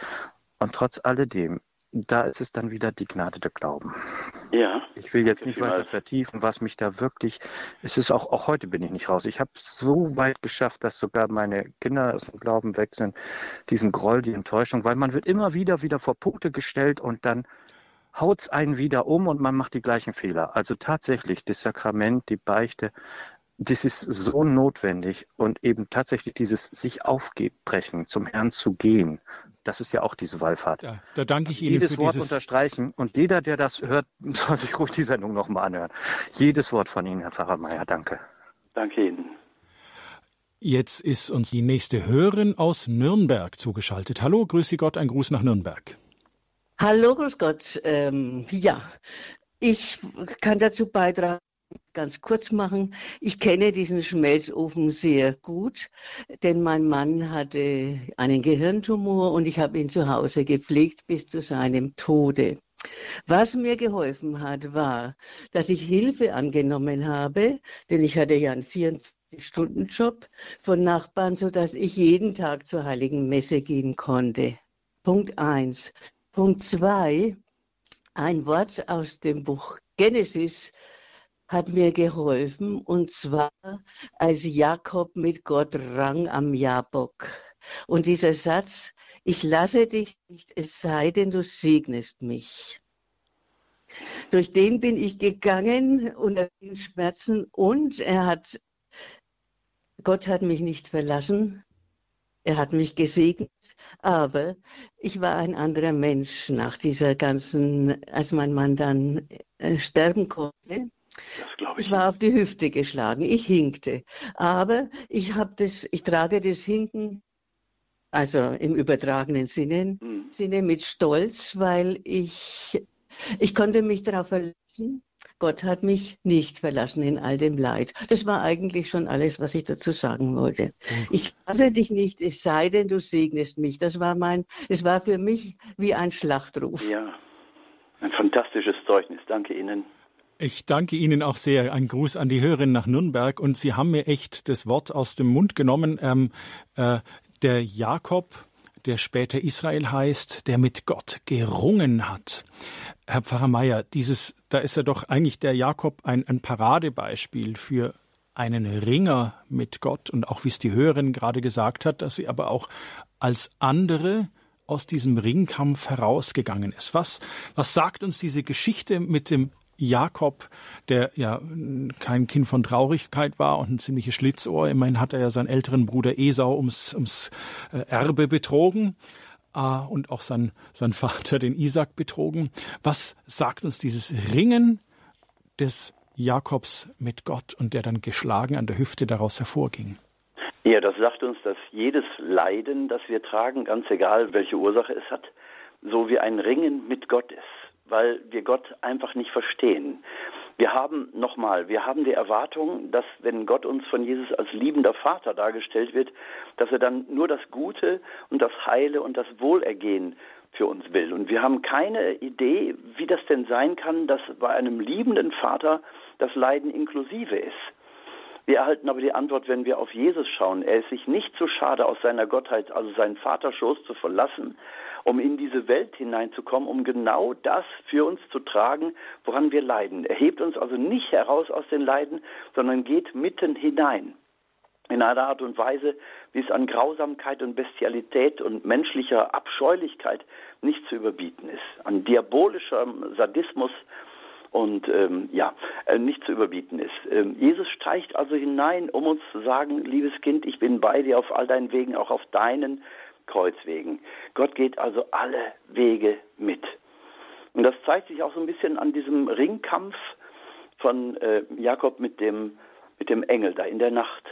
Und trotz alledem da ist es dann wieder die Gnade der Glauben. Ja. Ich will jetzt nicht weiter vertiefen, was mich da wirklich, es ist auch, auch heute bin ich nicht raus. Ich habe so weit geschafft, dass sogar meine Kinder aus dem Glauben weg sind, diesen Groll, die Enttäuschung, weil man wird immer wieder, wieder vor Punkte gestellt und dann haut es einen wieder um und man macht die gleichen Fehler. Also tatsächlich, das Sakrament, die Beichte, das ist so notwendig und eben tatsächlich dieses sich aufbrechen, zum Herrn zu gehen, das ist ja auch diese Wallfahrt. Ja, da danke ich Ihnen Jedes für Wort dieses unterstreichen und jeder, der das hört, soll sich ruhig die Sendung nochmal anhören. Jedes Wort von Ihnen, Herr Pfarrer Mayer, danke. Danke Ihnen. Jetzt ist uns die nächste Hörerin aus Nürnberg zugeschaltet. Hallo, grüße Gott, ein Gruß nach Nürnberg. Hallo, grüß Gott. Ähm, ja, ich kann dazu beitragen, ganz kurz machen. Ich kenne diesen Schmelzofen sehr gut, denn mein Mann hatte einen Gehirntumor und ich habe ihn zu Hause gepflegt bis zu seinem Tode. Was mir geholfen hat, war, dass ich Hilfe angenommen habe, denn ich hatte ja einen 24-Stunden-Job von Nachbarn, sodass ich jeden Tag zur Heiligen Messe gehen konnte. Punkt eins. Punkt zwei. ein Wort aus dem Buch Genesis hat mir geholfen, und zwar als Jakob mit Gott rang am Jabok. Und dieser Satz, ich lasse dich nicht, es sei denn, du segnest mich. Durch den bin ich gegangen unter den Schmerzen und er hat, Gott hat mich nicht verlassen, er hat mich gesegnet, aber ich war ein anderer Mensch nach dieser ganzen, als mein Mann dann äh, sterben konnte. Ich. ich. war auf die Hüfte geschlagen, ich hinkte. Aber ich habe das, ich trage das Hinken, also im übertragenen Sinne, mhm. Sinne mit Stolz, weil ich, ich konnte mich darauf verlassen, Gott hat mich nicht verlassen in all dem Leid. Das war eigentlich schon alles, was ich dazu sagen wollte. Mhm. Ich fasse dich nicht, es sei denn, du segnest mich. Das war mein, es war für mich wie ein Schlachtruf. Ja, ein fantastisches Zeugnis. Danke Ihnen. Ich danke Ihnen auch sehr. Ein Gruß an die Hörerin nach Nürnberg. Und Sie haben mir echt das Wort aus dem Mund genommen. Ähm, äh, der Jakob, der später Israel heißt, der mit Gott gerungen hat. Herr Pfarrer Meier, dieses, da ist ja doch eigentlich der Jakob ein, ein Paradebeispiel für einen Ringer mit Gott und auch wie es die Hörerin gerade gesagt hat, dass sie aber auch als andere aus diesem Ringkampf herausgegangen ist. Was, was sagt uns diese Geschichte mit dem Jakob, der ja kein Kind von Traurigkeit war und ein ziemliches Schlitzohr. Immerhin hat er ja seinen älteren Bruder Esau ums, ums äh, Erbe betrogen äh, und auch sein, sein Vater, den Isaac, betrogen. Was sagt uns dieses Ringen des Jakobs mit Gott und der dann geschlagen an der Hüfte daraus hervorging? Ja, das sagt uns, dass jedes Leiden, das wir tragen, ganz egal welche Ursache es hat, so wie ein Ringen mit Gott ist weil wir Gott einfach nicht verstehen. Wir haben nochmal, wir haben die Erwartung, dass wenn Gott uns von Jesus als liebender Vater dargestellt wird, dass er dann nur das Gute und das Heile und das Wohlergehen für uns will. Und wir haben keine Idee, wie das denn sein kann, dass bei einem liebenden Vater das Leiden inklusive ist. Wir erhalten aber die Antwort, wenn wir auf Jesus schauen. Er ist sich nicht zu schade, aus seiner Gottheit, also seinen Vaterschoß zu verlassen, um in diese Welt hineinzukommen, um genau das für uns zu tragen, woran wir leiden. Er hebt uns also nicht heraus aus den Leiden, sondern geht mitten hinein. In einer Art und Weise, wie es an Grausamkeit und Bestialität und menschlicher Abscheulichkeit nicht zu überbieten ist. An diabolischem Sadismus und ähm, ja, äh, nicht zu überbieten ist. Ähm, Jesus steigt also hinein, um uns zu sagen, liebes Kind, ich bin bei dir auf all deinen Wegen, auch auf deinen Kreuzwegen. Gott geht also alle Wege mit. Und das zeigt sich auch so ein bisschen an diesem Ringkampf von äh, Jakob mit dem, mit dem Engel da in der Nacht.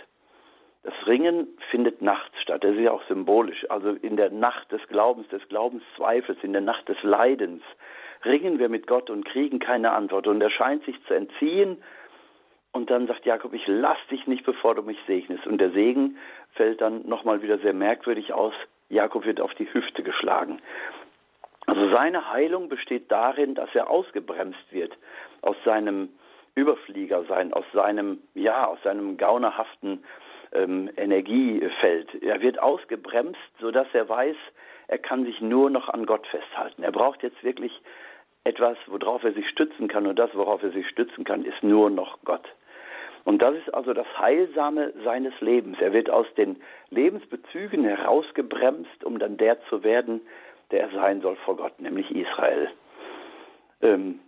Das Ringen findet nachts statt. Das ist ja auch symbolisch. Also in der Nacht des Glaubens, des Glaubenszweifels, in der Nacht des Leidens ringen wir mit Gott und kriegen keine Antwort. Und er scheint sich zu entziehen. Und dann sagt Jakob, ich lass dich nicht, bevor du mich segnest. Und der Segen fällt dann nochmal wieder sehr merkwürdig aus. Jakob wird auf die Hüfte geschlagen. Also seine Heilung besteht darin, dass er ausgebremst wird aus seinem Überfliegersein, aus seinem, ja, aus seinem gaunerhaften ähm, Energiefeld. Er wird ausgebremst, sodass er weiß, er kann sich nur noch an Gott festhalten. Er braucht jetzt wirklich etwas, worauf er sich stützen kann. Und das, worauf er sich stützen kann, ist nur noch Gott. Und das ist also das Heilsame seines Lebens. Er wird aus den Lebensbezügen herausgebremst, um dann der zu werden, der er sein soll vor Gott, nämlich Israel. Ähm,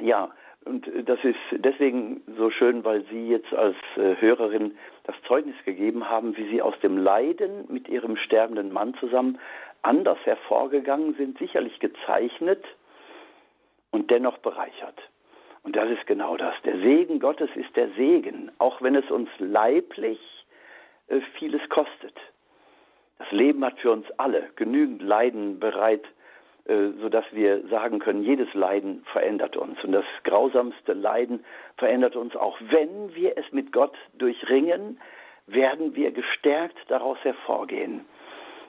ja, und das ist deswegen so schön, weil Sie jetzt als äh, Hörerin das Zeugnis gegeben haben, wie Sie aus dem Leiden mit Ihrem sterbenden Mann zusammen anders hervorgegangen sind, sicherlich gezeichnet und dennoch bereichert. Und das ist genau das. Der Segen Gottes ist der Segen, auch wenn es uns leiblich äh, vieles kostet. Das Leben hat für uns alle genügend Leiden bereit, äh, sodass wir sagen können, jedes Leiden verändert uns. Und das grausamste Leiden verändert uns auch. Wenn wir es mit Gott durchringen, werden wir gestärkt daraus hervorgehen.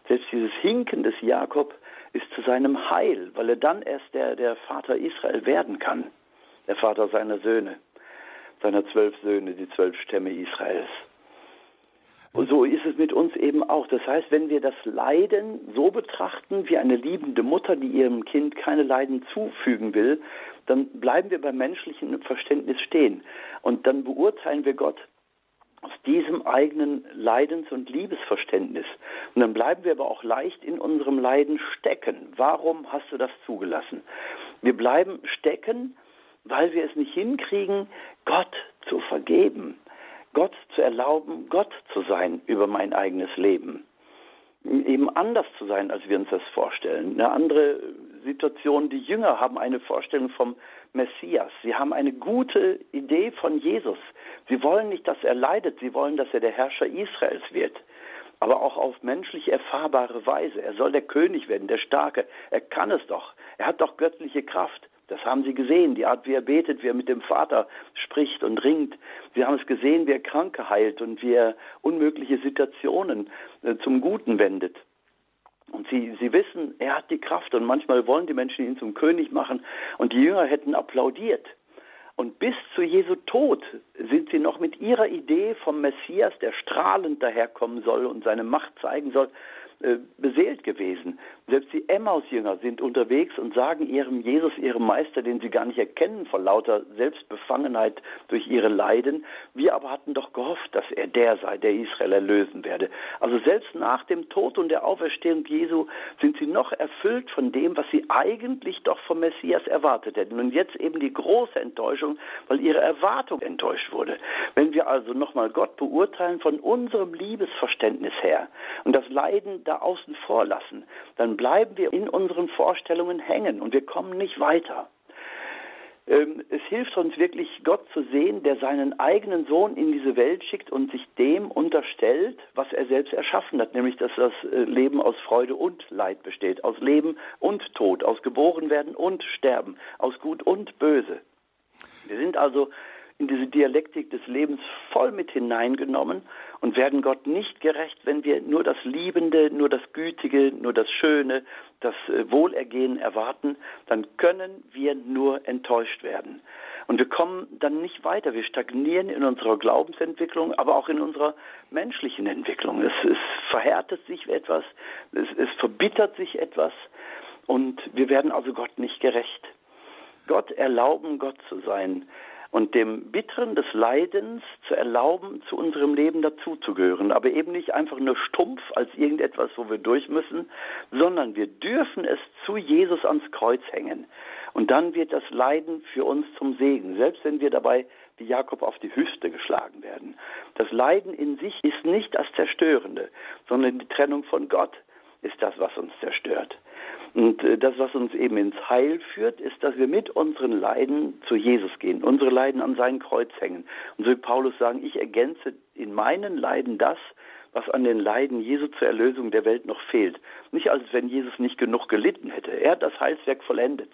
Selbst dieses Hinken des Jakob ist zu seinem Heil, weil er dann erst der, der Vater Israel werden kann der Vater seiner Söhne, seiner zwölf Söhne, die zwölf Stämme Israels. So ist es mit uns eben auch. Das heißt, wenn wir das Leiden so betrachten wie eine liebende Mutter, die ihrem Kind keine Leiden zufügen will, dann bleiben wir beim menschlichen Verständnis stehen. Und dann beurteilen wir Gott aus diesem eigenen Leidens- und Liebesverständnis. Und dann bleiben wir aber auch leicht in unserem Leiden stecken. Warum hast du das zugelassen? Wir bleiben stecken, weil wir es nicht hinkriegen, Gott zu vergeben, Gott zu erlauben, Gott zu sein über mein eigenes Leben. Eben anders zu sein, als wir uns das vorstellen. Eine andere Situation, die Jünger haben eine Vorstellung vom Messias. Sie haben eine gute Idee von Jesus. Sie wollen nicht, dass er leidet, sie wollen, dass er der Herrscher Israels wird. Aber auch auf menschlich erfahrbare Weise. Er soll der König werden, der Starke. Er kann es doch. Er hat doch göttliche Kraft. Das haben sie gesehen, die Art, wie er betet, wie er mit dem Vater spricht und ringt. Sie haben es gesehen, wie er Kranke heilt und wie er unmögliche Situationen äh, zum Guten wendet. Und sie, sie wissen, er hat die Kraft und manchmal wollen die Menschen ihn zum König machen und die Jünger hätten applaudiert. Und bis zu Jesu Tod sind sie noch mit ihrer Idee vom Messias, der strahlend daherkommen soll und seine Macht zeigen soll, äh, beseelt gewesen. Selbst die Emmaus-Jünger sind unterwegs und sagen ihrem Jesus, ihrem Meister, den sie gar nicht erkennen vor lauter Selbstbefangenheit durch ihre Leiden. Wir aber hatten doch gehofft, dass er der sei, der Israel erlösen werde. Also selbst nach dem Tod und der Auferstehung Jesu sind sie noch erfüllt von dem, was sie eigentlich doch vom Messias erwartet hätten. Und jetzt eben die große Enttäuschung, weil ihre Erwartung enttäuscht wurde. Wenn wir also nochmal Gott beurteilen von unserem Liebesverständnis her und das Leiden da außen vor lassen, dann bleiben wir in unseren Vorstellungen hängen und wir kommen nicht weiter. Ähm, es hilft uns wirklich, Gott zu sehen, der seinen eigenen Sohn in diese Welt schickt und sich dem unterstellt, was er selbst erschaffen hat, nämlich dass das äh, Leben aus Freude und Leid besteht, aus Leben und Tod, aus Geborenwerden und Sterben, aus Gut und Böse. Wir sind also in diese Dialektik des Lebens voll mit hineingenommen und werden Gott nicht gerecht, wenn wir nur das Liebende, nur das Gütige, nur das Schöne, das äh, Wohlergehen erwarten, dann können wir nur enttäuscht werden. Und wir kommen dann nicht weiter. Wir stagnieren in unserer Glaubensentwicklung, aber auch in unserer menschlichen Entwicklung. Es, es verhärtet sich etwas, es, es verbittert sich etwas und wir werden also Gott nicht gerecht. Gott erlauben, Gott zu sein und dem Bitteren des Leidens zu erlauben, zu unserem Leben dazuzugehören. Aber eben nicht einfach nur stumpf als irgendetwas, wo wir durch müssen, sondern wir dürfen es zu Jesus ans Kreuz hängen. Und dann wird das Leiden für uns zum Segen, selbst wenn wir dabei wie Jakob auf die Hüfte geschlagen werden. Das Leiden in sich ist nicht das Zerstörende, sondern die Trennung von Gott ist das, was uns zerstört. Und äh, das, was uns eben ins Heil führt, ist, dass wir mit unseren Leiden zu Jesus gehen, unsere Leiden an sein Kreuz hängen. Und so wie Paulus sagen, ich ergänze in meinen Leiden das, was an den Leiden Jesu zur Erlösung der Welt noch fehlt. Nicht als wenn Jesus nicht genug gelitten hätte. Er hat das Heilswerk vollendet.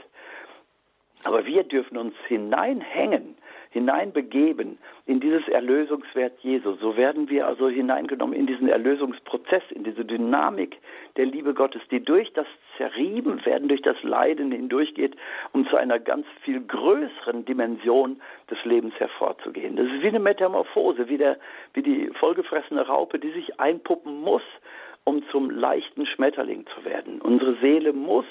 Aber wir dürfen uns hineinhängen hineinbegeben in dieses Erlösungswert Jesu. So werden wir also hineingenommen in diesen Erlösungsprozess, in diese Dynamik der Liebe Gottes, die durch das Zerriebenwerden, durch das Leiden hindurchgeht, um zu einer ganz viel größeren Dimension des Lebens hervorzugehen. Das ist wie eine Metamorphose, wie, der, wie die vollgefressene Raupe, die sich einpuppen muss, um zum leichten Schmetterling zu werden. Unsere Seele muss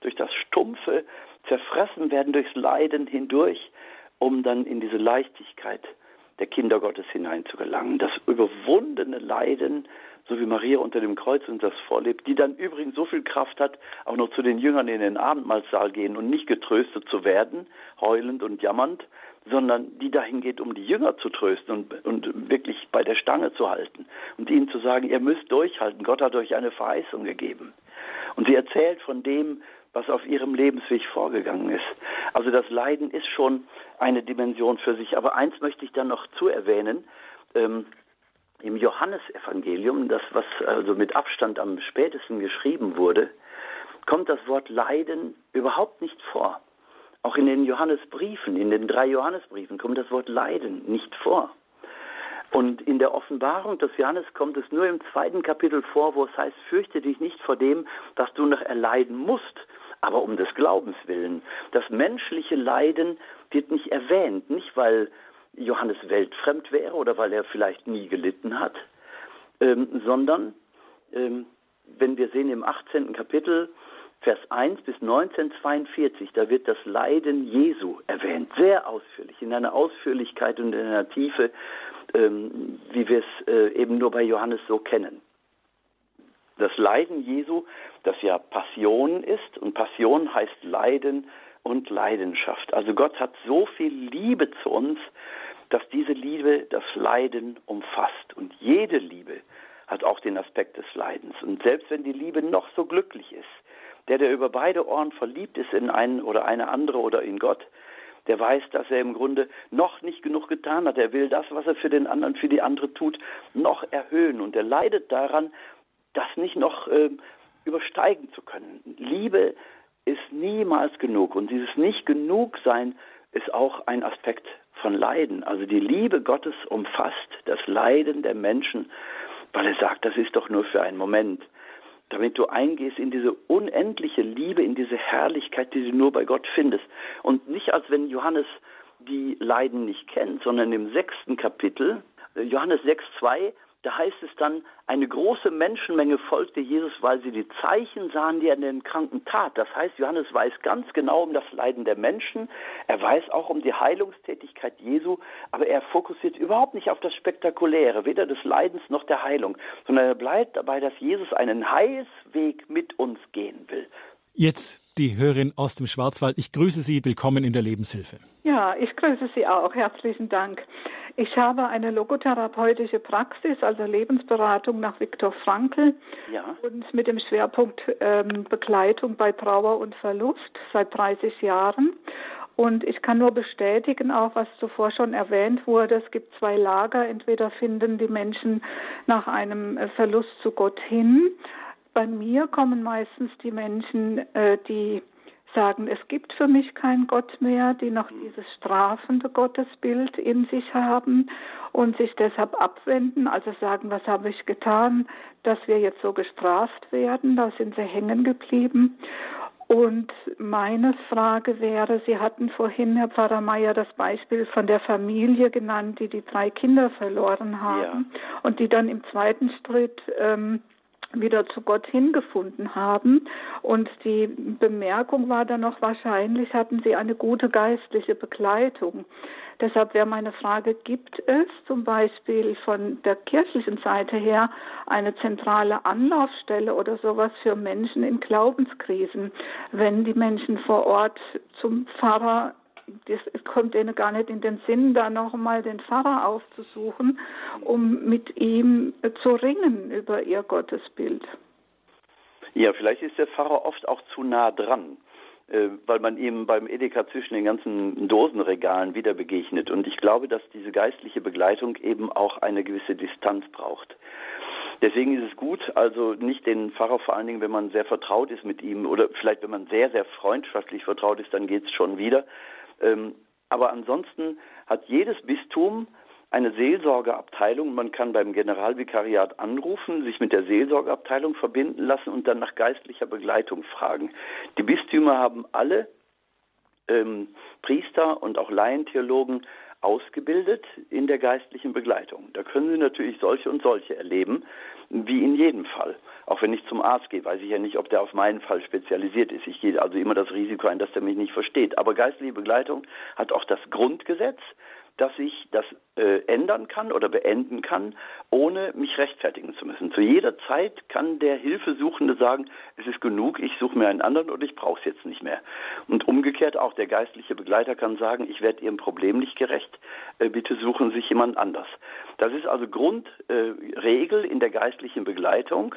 durch das Stumpfe zerfressen werden, durchs Leiden hindurch, um dann in diese Leichtigkeit der Kinder Gottes hineinzugelangen. Das überwundene Leiden, so wie Maria unter dem Kreuz uns das vorlebt, die dann übrigens so viel Kraft hat, auch noch zu den Jüngern in den Abendmahlsaal gehen und nicht getröstet zu werden, heulend und jammernd, sondern die dahin geht, um die Jünger zu trösten und, und wirklich bei der Stange zu halten und ihnen zu sagen, ihr müsst durchhalten, Gott hat euch eine Verheißung gegeben. Und sie erzählt von dem, was auf ihrem Lebensweg vorgegangen ist. Also das Leiden ist schon eine Dimension für sich. Aber eins möchte ich dann noch zu erwähnen. Ähm, Im Johannesevangelium, das was also mit Abstand am spätesten geschrieben wurde, kommt das Wort Leiden überhaupt nicht vor. Auch in den Johannesbriefen, in den drei Johannesbriefen kommt das Wort Leiden nicht vor. Und in der Offenbarung des Johannes kommt es nur im zweiten Kapitel vor, wo es heißt, fürchte dich nicht vor dem, dass du noch erleiden musst, aber um des Glaubens willen. Das menschliche Leiden wird nicht erwähnt, nicht weil Johannes weltfremd wäre oder weil er vielleicht nie gelitten hat, ähm, sondern ähm, wenn wir sehen im 18. Kapitel, Vers 1 bis 19, 42, da wird das Leiden Jesu erwähnt, sehr ausführlich, in einer Ausführlichkeit und in einer Tiefe, ähm, wie wir es äh, eben nur bei Johannes so kennen. Das Leiden Jesu, das ja Passion ist, und Passion heißt Leiden und Leidenschaft. Also Gott hat so viel Liebe zu uns, dass diese Liebe das Leiden umfasst. Und jede Liebe hat auch den Aspekt des Leidens. Und selbst wenn die Liebe noch so glücklich ist, der, der über beide Ohren verliebt ist in einen oder eine andere oder in Gott, der weiß, dass er im Grunde noch nicht genug getan hat. Er will das, was er für den anderen, für die andere tut, noch erhöhen. Und er leidet daran, das nicht noch äh, übersteigen zu können. Liebe ist niemals genug. Und dieses nicht genug sein ist auch ein Aspekt von Leiden. Also die Liebe Gottes umfasst das Leiden der Menschen weil er sagt, das ist doch nur für einen Moment. Damit du eingehst in diese unendliche Liebe, in diese Herrlichkeit, die du nur bei Gott findest. Und nicht als wenn Johannes die Leiden nicht kennt, sondern im sechsten Kapitel, äh, Johannes 6, 2, da heißt es dann, eine große Menschenmenge folgte Jesus, weil sie die Zeichen sahen, die er an den Kranken tat. Das heißt, Johannes weiß ganz genau um das Leiden der Menschen, er weiß auch um die Heilungstätigkeit Jesu, aber er fokussiert überhaupt nicht auf das Spektakuläre, weder des Leidens noch der Heilung, sondern er bleibt dabei, dass Jesus einen Heilsweg mit uns gehen will. Jetzt die Hörerin aus dem Schwarzwald. Ich grüße Sie. Willkommen in der Lebenshilfe. Ja, ich grüße Sie auch. Herzlichen Dank. Ich habe eine logotherapeutische Praxis, also Lebensberatung nach Viktor Frankl ja. und mit dem Schwerpunkt ähm, Begleitung bei Trauer und Verlust seit 30 Jahren. Und ich kann nur bestätigen, auch was zuvor schon erwähnt wurde, es gibt zwei Lager. Entweder finden die Menschen nach einem Verlust zu Gott hin. Bei mir kommen meistens die Menschen, äh, die sagen, es gibt für mich keinen Gott mehr, die noch dieses strafende Gottesbild in sich haben und sich deshalb abwenden, also sagen, was habe ich getan, dass wir jetzt so gestraft werden, da sind sie hängen geblieben. Und meine Frage wäre, Sie hatten vorhin, Herr Pfarrer Meier, das Beispiel von der Familie genannt, die die drei Kinder verloren haben ja. und die dann im zweiten Schritt ähm, wieder zu Gott hingefunden haben. Und die Bemerkung war dann noch, wahrscheinlich hatten sie eine gute geistliche Begleitung. Deshalb wäre meine Frage, gibt es zum Beispiel von der kirchlichen Seite her eine zentrale Anlaufstelle oder sowas für Menschen in Glaubenskrisen, wenn die Menschen vor Ort zum Pfarrer das kommt denen gar nicht in den Sinn, da nochmal den Pfarrer aufzusuchen, um mit ihm zu ringen über ihr Gottesbild. Ja, vielleicht ist der Pfarrer oft auch zu nah dran, äh, weil man ihm beim Edeka zwischen den ganzen Dosenregalen wieder begegnet. Und ich glaube, dass diese geistliche Begleitung eben auch eine gewisse Distanz braucht. Deswegen ist es gut, also nicht den Pfarrer vor allen Dingen, wenn man sehr vertraut ist mit ihm oder vielleicht wenn man sehr, sehr freundschaftlich vertraut ist, dann geht es schon wieder. Ähm, aber ansonsten hat jedes Bistum eine Seelsorgeabteilung. Man kann beim Generalvikariat anrufen, sich mit der Seelsorgeabteilung verbinden lassen und dann nach geistlicher Begleitung fragen. Die Bistümer haben alle ähm, Priester und auch Laientheologen ausgebildet in der geistlichen Begleitung. Da können Sie natürlich solche und solche erleben, wie in jedem Fall. Auch wenn ich zum Arzt gehe, weiß ich ja nicht, ob der auf meinen Fall spezialisiert ist. Ich gehe also immer das Risiko ein, dass er mich nicht versteht. Aber geistliche Begleitung hat auch das Grundgesetz, dass ich das äh, ändern kann oder beenden kann, ohne mich rechtfertigen zu müssen. Zu jeder Zeit kann der Hilfesuchende sagen, es ist genug, ich suche mir einen anderen oder ich brauche es jetzt nicht mehr. Und umgekehrt auch der geistliche Begleiter kann sagen, ich werde Ihrem Problem nicht gerecht, äh, bitte suchen Sie sich jemand anders. Das ist also Grundregel äh, in der geistlichen Begleitung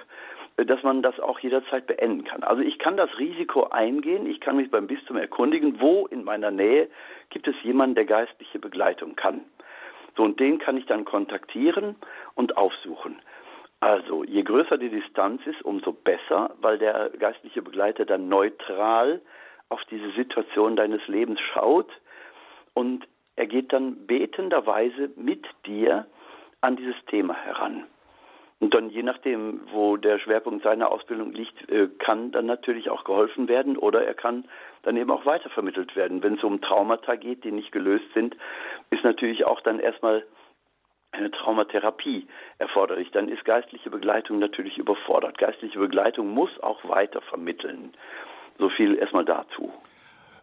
dass man das auch jederzeit beenden kann. Also ich kann das Risiko eingehen, ich kann mich beim Bistum erkundigen, wo in meiner Nähe gibt es jemanden, der geistliche Begleitung kann. So, und den kann ich dann kontaktieren und aufsuchen. Also, je größer die Distanz ist, umso besser, weil der geistliche Begleiter dann neutral auf diese Situation deines Lebens schaut und er geht dann betenderweise mit dir an dieses Thema heran. Und dann je nachdem, wo der Schwerpunkt seiner Ausbildung liegt, äh, kann dann natürlich auch geholfen werden oder er kann dann eben auch weitervermittelt werden. Wenn es um Traumata geht, die nicht gelöst sind, ist natürlich auch dann erstmal eine Traumatherapie erforderlich, dann ist geistliche Begleitung natürlich überfordert. Geistliche Begleitung muss auch weiter vermitteln. So viel erstmal dazu.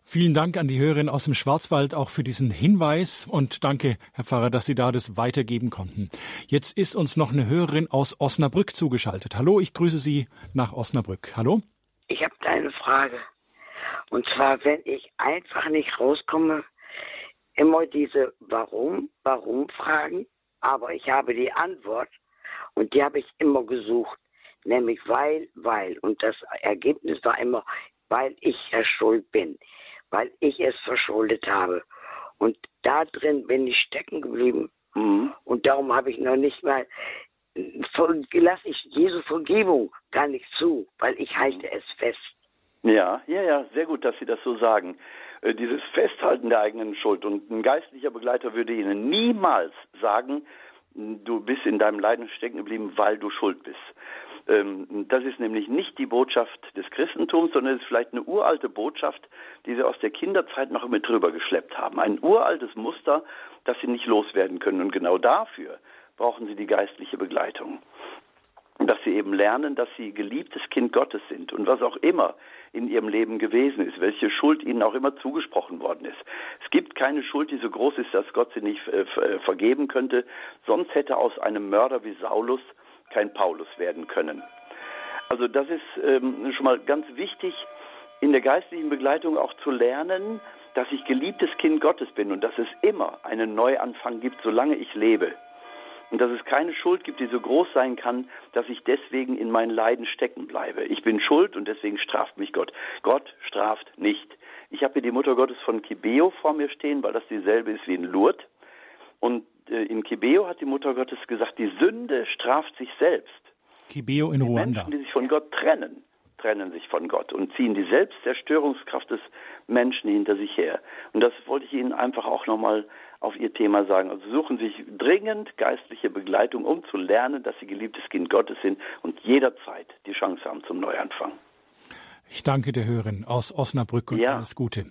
Vielen Dank an die Hörerin aus dem Schwarzwald auch für diesen Hinweis und danke, Herr Pfarrer, dass Sie da das weitergeben konnten. Jetzt ist uns noch eine Hörerin aus Osnabrück zugeschaltet. Hallo, ich grüße Sie nach Osnabrück. Hallo? Ich habe eine Frage. Und zwar, wenn ich einfach nicht rauskomme, immer diese Warum, Warum-Fragen, aber ich habe die Antwort und die habe ich immer gesucht, nämlich weil, weil. Und das Ergebnis war immer, weil ich ja schuld bin weil ich es verschuldet habe. Und da drin bin ich stecken geblieben. Mhm. Und darum habe ich noch nicht mal, lasse ich Jesu Vergebung gar nicht zu, weil ich halte es fest. Ja, ja, ja, sehr gut, dass Sie das so sagen. Äh, dieses Festhalten der eigenen Schuld. Und ein geistlicher Begleiter würde Ihnen niemals sagen, du bist in deinem Leiden stecken geblieben, weil du schuld bist. Ähm, das ist nämlich nicht die Botschaft des Christentums, sondern es ist vielleicht eine uralte Botschaft, die sie aus der Kinderzeit noch mit drüber geschleppt haben. Ein uraltes Muster, das sie nicht loswerden können. Und genau dafür brauchen sie die geistliche Begleitung. Dass sie eben lernen, dass sie geliebtes Kind Gottes sind und was auch immer in ihrem Leben gewesen ist, welche Schuld ihnen auch immer zugesprochen worden ist. Es gibt keine Schuld, die so groß ist, dass Gott sie nicht äh, äh vergeben könnte. Sonst hätte aus einem Mörder wie Saulus kein Paulus werden können. Also das ist ähm, schon mal ganz wichtig, in der geistlichen Begleitung auch zu lernen, dass ich geliebtes Kind Gottes bin und dass es immer einen Neuanfang gibt, solange ich lebe. Und dass es keine Schuld gibt, die so groß sein kann, dass ich deswegen in meinen Leiden stecken bleibe. Ich bin schuld und deswegen straft mich Gott. Gott straft nicht. Ich habe hier die Mutter Gottes von Kibeo vor mir stehen, weil das dieselbe ist wie in Lourdes. Und in Kibeo hat die Mutter Gottes gesagt, die Sünde straft sich selbst. Kibeo in Ruanda. Menschen, die sich von Gott trennen, trennen sich von Gott und ziehen die Selbstzerstörungskraft des Menschen hinter sich her. Und das wollte ich Ihnen einfach auch nochmal auf Ihr Thema sagen. Also suchen Sie sich dringend geistliche Begleitung, um zu lernen, dass Sie geliebtes Kind Gottes sind und jederzeit die Chance haben zum Neuanfang. Ich danke der Hörerin aus Osnabrück und ja. alles Gute.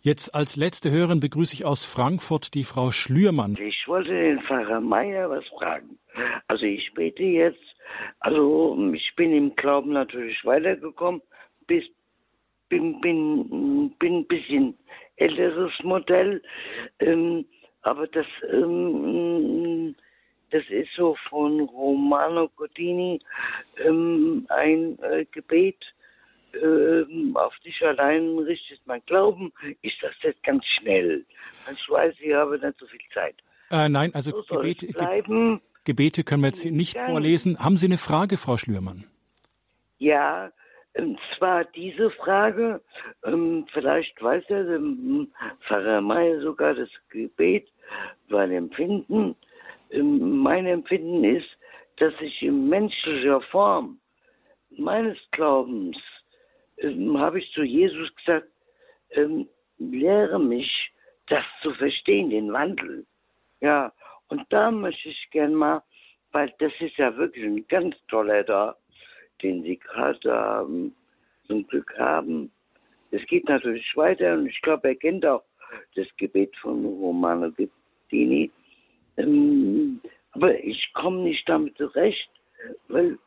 Jetzt als letzte Hörerin begrüße ich aus Frankfurt die Frau Schlürmann. Ich wollte den Pfarrer Meier was fragen. Also ich bete jetzt, also ich bin im Glauben natürlich weitergekommen, bis bin bin bin ein bisschen älteres Modell, ähm, aber das ähm, das ist so von Romano Codini ähm, ein äh, Gebet ähm, auf dich allein richtet mein Glauben, ist das jetzt ganz schnell. Ich weiß, ich habe nicht so viel Zeit. Äh, nein, also so Gebete, Ge Gebete können wir jetzt nicht ja. vorlesen. Haben Sie eine Frage, Frau Schlürmann? Ja, und zwar diese Frage, ähm, vielleicht weiß er, ähm, Pfarrer May sogar das Gebet, weil Empfinden, ähm, mein Empfinden ist, dass ich in menschlicher Form meines Glaubens ähm, habe ich zu Jesus gesagt, ähm, lehre mich, das zu verstehen, den Wandel. Ja, und da möchte ich gern mal, weil das ist ja wirklich ein ganz toller da, den Sie gerade haben, zum Glück haben. Es geht natürlich weiter und ich glaube, er kennt auch das Gebet von Romano Gittini. Ähm, aber ich komme nicht damit zurecht, weil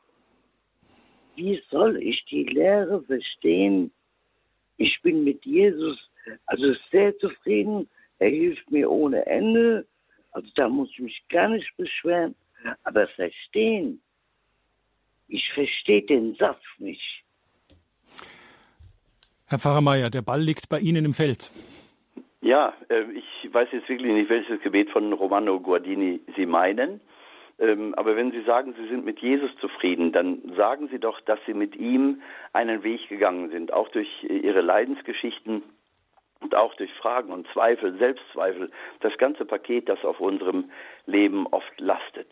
wie soll ich die Lehre verstehen? Ich bin mit Jesus also sehr zufrieden. Er hilft mir ohne Ende. Also da muss ich mich gar nicht beschweren. Aber verstehen, ich verstehe den Satz nicht. Herr Pfarrer der Ball liegt bei Ihnen im Feld. Ja, äh, ich weiß jetzt wirklich nicht, welches Gebet von Romano Guardini Sie meinen. Ähm, aber wenn Sie sagen, Sie sind mit Jesus zufrieden, dann sagen Sie doch, dass Sie mit ihm einen Weg gegangen sind, auch durch Ihre Leidensgeschichten und auch durch Fragen und Zweifel, Selbstzweifel, das ganze Paket, das auf unserem Leben oft lastet.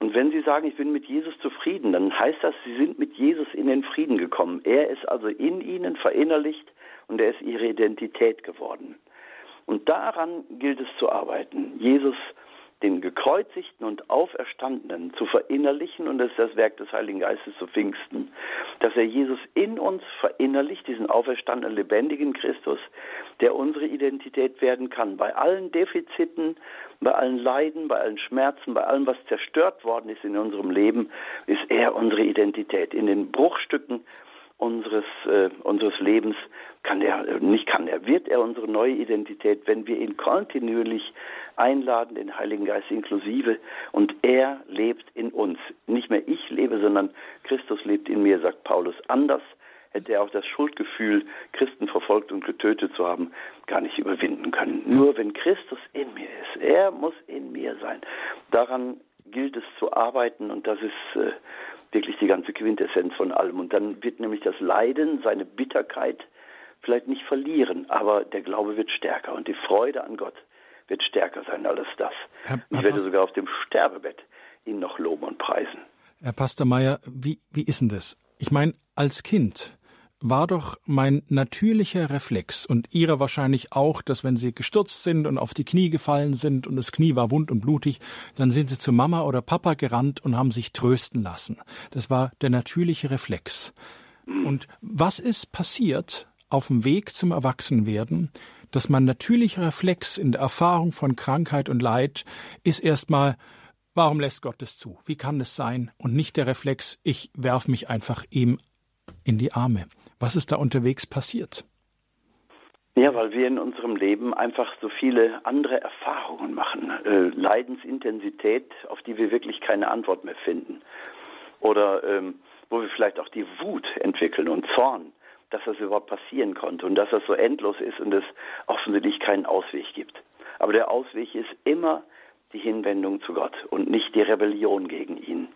Und wenn Sie sagen, ich bin mit Jesus zufrieden, dann heißt das, Sie sind mit Jesus in den Frieden gekommen. Er ist also in Ihnen verinnerlicht und er ist Ihre Identität geworden. Und daran gilt es zu arbeiten. Jesus den gekreuzigten und auferstandenen zu verinnerlichen, und das ist das Werk des Heiligen Geistes zu Pfingsten, dass er Jesus in uns verinnerlicht, diesen auferstandenen, lebendigen Christus, der unsere Identität werden kann. Bei allen Defiziten, bei allen Leiden, bei allen Schmerzen, bei allem, was zerstört worden ist in unserem Leben, ist er unsere Identität. In den Bruchstücken unseres, äh, unseres Lebens kann er, nicht kann er, wird er unsere neue Identität, wenn wir ihn kontinuierlich einladen, den Heiligen Geist inklusive, und er lebt in uns. Nicht mehr ich lebe, sondern Christus lebt in mir, sagt Paulus. Anders hätte er auch das Schuldgefühl, Christen verfolgt und getötet zu haben, gar nicht überwinden können. Nur wenn Christus in mir ist, er muss in mir sein. Daran gilt es zu arbeiten und das ist äh, wirklich die ganze Quintessenz von allem. Und dann wird nämlich das Leiden, seine Bitterkeit vielleicht nicht verlieren, aber der Glaube wird stärker und die Freude an Gott wird stärker sein als das. Herr, ich werde sogar auf dem Sterbebett ihn noch loben und preisen. Herr Pastor Meyer, wie, wie ist denn das? Ich meine, als Kind war doch mein natürlicher Reflex und ihrer wahrscheinlich auch, dass wenn sie gestürzt sind und auf die Knie gefallen sind und das Knie war wund und blutig, dann sind sie zu Mama oder Papa gerannt und haben sich trösten lassen. Das war der natürliche Reflex. Und was ist passiert auf dem Weg zum Erwachsenwerden, dass mein natürlicher Reflex in der Erfahrung von Krankheit und Leid ist erstmal, warum lässt Gott es zu? Wie kann es sein? Und nicht der Reflex, ich werf mich einfach ihm in die Arme. Was ist da unterwegs passiert? Ja, weil wir in unserem Leben einfach so viele andere Erfahrungen machen. Äh, Leidensintensität, auf die wir wirklich keine Antwort mehr finden. Oder ähm, wo wir vielleicht auch die Wut entwickeln und Zorn, dass das überhaupt passieren konnte und dass das so endlos ist und es offensichtlich keinen Ausweg gibt. Aber der Ausweg ist immer die Hinwendung zu Gott und nicht die Rebellion gegen ihn.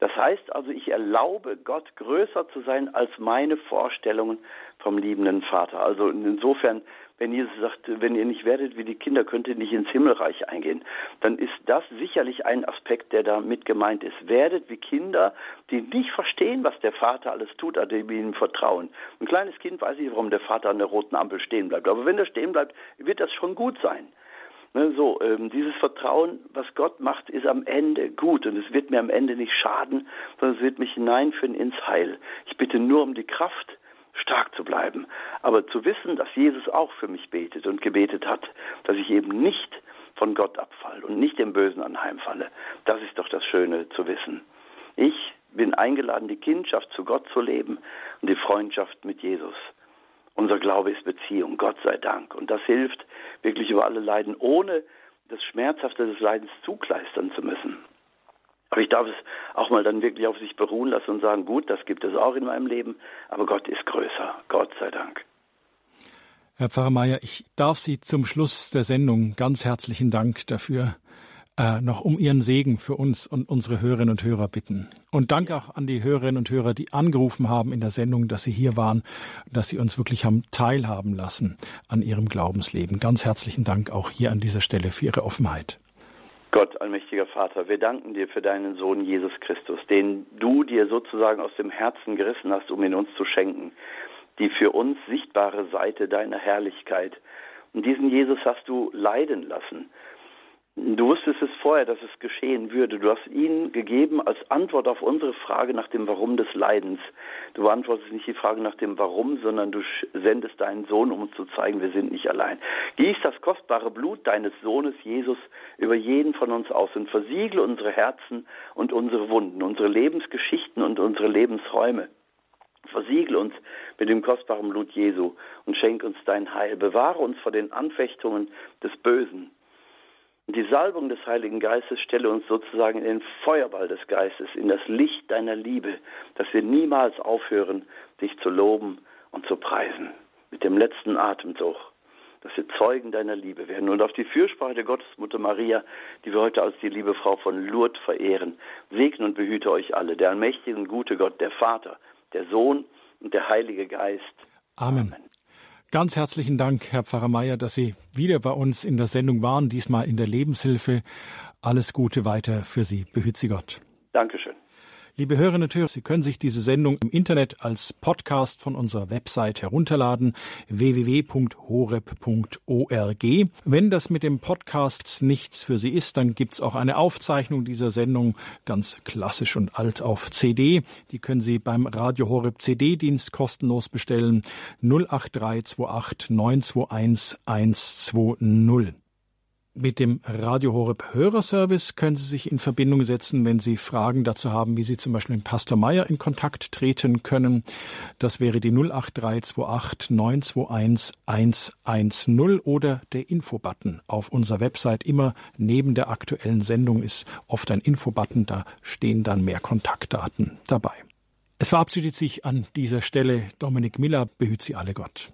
Das heißt also, ich erlaube Gott größer zu sein als meine Vorstellungen vom liebenden Vater. Also insofern, wenn Jesus sagt, wenn ihr nicht werdet wie die Kinder, könnt ihr nicht ins Himmelreich eingehen, dann ist das sicherlich ein Aspekt, der da mit gemeint ist. Werdet wie Kinder, die nicht verstehen, was der Vater alles tut, aber die ihm vertrauen. Ein kleines Kind weiß nicht, warum der Vater an der roten Ampel stehen bleibt. Aber wenn er stehen bleibt, wird das schon gut sein. Ne, so, ähm, dieses Vertrauen, was Gott macht, ist am Ende gut und es wird mir am Ende nicht schaden, sondern es wird mich hineinführen ins Heil. Ich bitte nur um die Kraft, stark zu bleiben, aber zu wissen, dass Jesus auch für mich betet und gebetet hat, dass ich eben nicht von Gott abfalle und nicht dem Bösen anheimfalle. Das ist doch das Schöne zu wissen. Ich bin eingeladen, die Kindschaft zu Gott zu leben und die Freundschaft mit Jesus. Unser Glaube ist Beziehung, Gott sei Dank. Und das hilft wirklich über alle Leiden, ohne das Schmerzhafte des Leidens zukleistern zu müssen. Aber ich darf es auch mal dann wirklich auf sich beruhen lassen und sagen, gut, das gibt es auch in meinem Leben, aber Gott ist größer, Gott sei Dank. Herr Pfarrer Mayer, ich darf Sie zum Schluss der Sendung ganz herzlichen Dank dafür äh, noch um Ihren Segen für uns und unsere Hörerinnen und Hörer bitten. Und Dank auch an die Hörerinnen und Hörer, die angerufen haben in der Sendung, dass Sie hier waren, dass Sie uns wirklich haben teilhaben lassen an Ihrem Glaubensleben. Ganz herzlichen Dank auch hier an dieser Stelle für Ihre Offenheit. Gott, allmächtiger Vater, wir danken dir für deinen Sohn Jesus Christus, den du dir sozusagen aus dem Herzen gerissen hast, um ihn uns zu schenken. Die für uns sichtbare Seite deiner Herrlichkeit. Und diesen Jesus hast du leiden lassen. Du wusstest es vorher, dass es geschehen würde. Du hast ihn gegeben als Antwort auf unsere Frage nach dem Warum des Leidens. Du beantwortest nicht die Frage nach dem Warum, sondern du sendest deinen Sohn, um uns zu zeigen, wir sind nicht allein. Gieß das kostbare Blut deines Sohnes Jesus über jeden von uns aus und versiegle unsere Herzen und unsere Wunden, unsere Lebensgeschichten und unsere Lebensräume. Versiegle uns mit dem kostbaren Blut Jesu und schenk uns dein Heil. Bewahre uns vor den Anfechtungen des Bösen die Salbung des Heiligen Geistes stelle uns sozusagen in den Feuerball des Geistes, in das Licht deiner Liebe, dass wir niemals aufhören, dich zu loben und zu preisen. Mit dem letzten Atemzug, dass wir Zeugen deiner Liebe werden. Und auf die Fürsprache der Gottesmutter Maria, die wir heute als die liebe Frau von Lourdes verehren, segne und behüte euch alle, der allmächtige und gute Gott, der Vater, der Sohn und der Heilige Geist. Amen. Amen. Ganz herzlichen Dank, Herr Pfarrer Meier, dass Sie wieder bei uns in der Sendung waren, diesmal in der Lebenshilfe. Alles Gute weiter für Sie. Behüt Sie Gott. Dankeschön. Liebe Hörerinnen und Hörer, Sie können sich diese Sendung im Internet als Podcast von unserer Website herunterladen www.horeb.org. Wenn das mit dem Podcast nichts für Sie ist, dann gibt's auch eine Aufzeichnung dieser Sendung ganz klassisch und alt auf CD. Die können Sie beim Radio Horeb CD-Dienst kostenlos bestellen 08328 921 120. Mit dem Radio Horeb Hörerservice können Sie sich in Verbindung setzen, wenn Sie Fragen dazu haben, wie Sie zum Beispiel mit Pastor Meier in Kontakt treten können. Das wäre die 08328 921 110 oder der Infobutton auf unserer Website. Immer neben der aktuellen Sendung ist oft ein Infobutton, da stehen dann mehr Kontaktdaten dabei. Es verabschiedet sich an dieser Stelle Dominik Miller, behüt Sie alle Gott.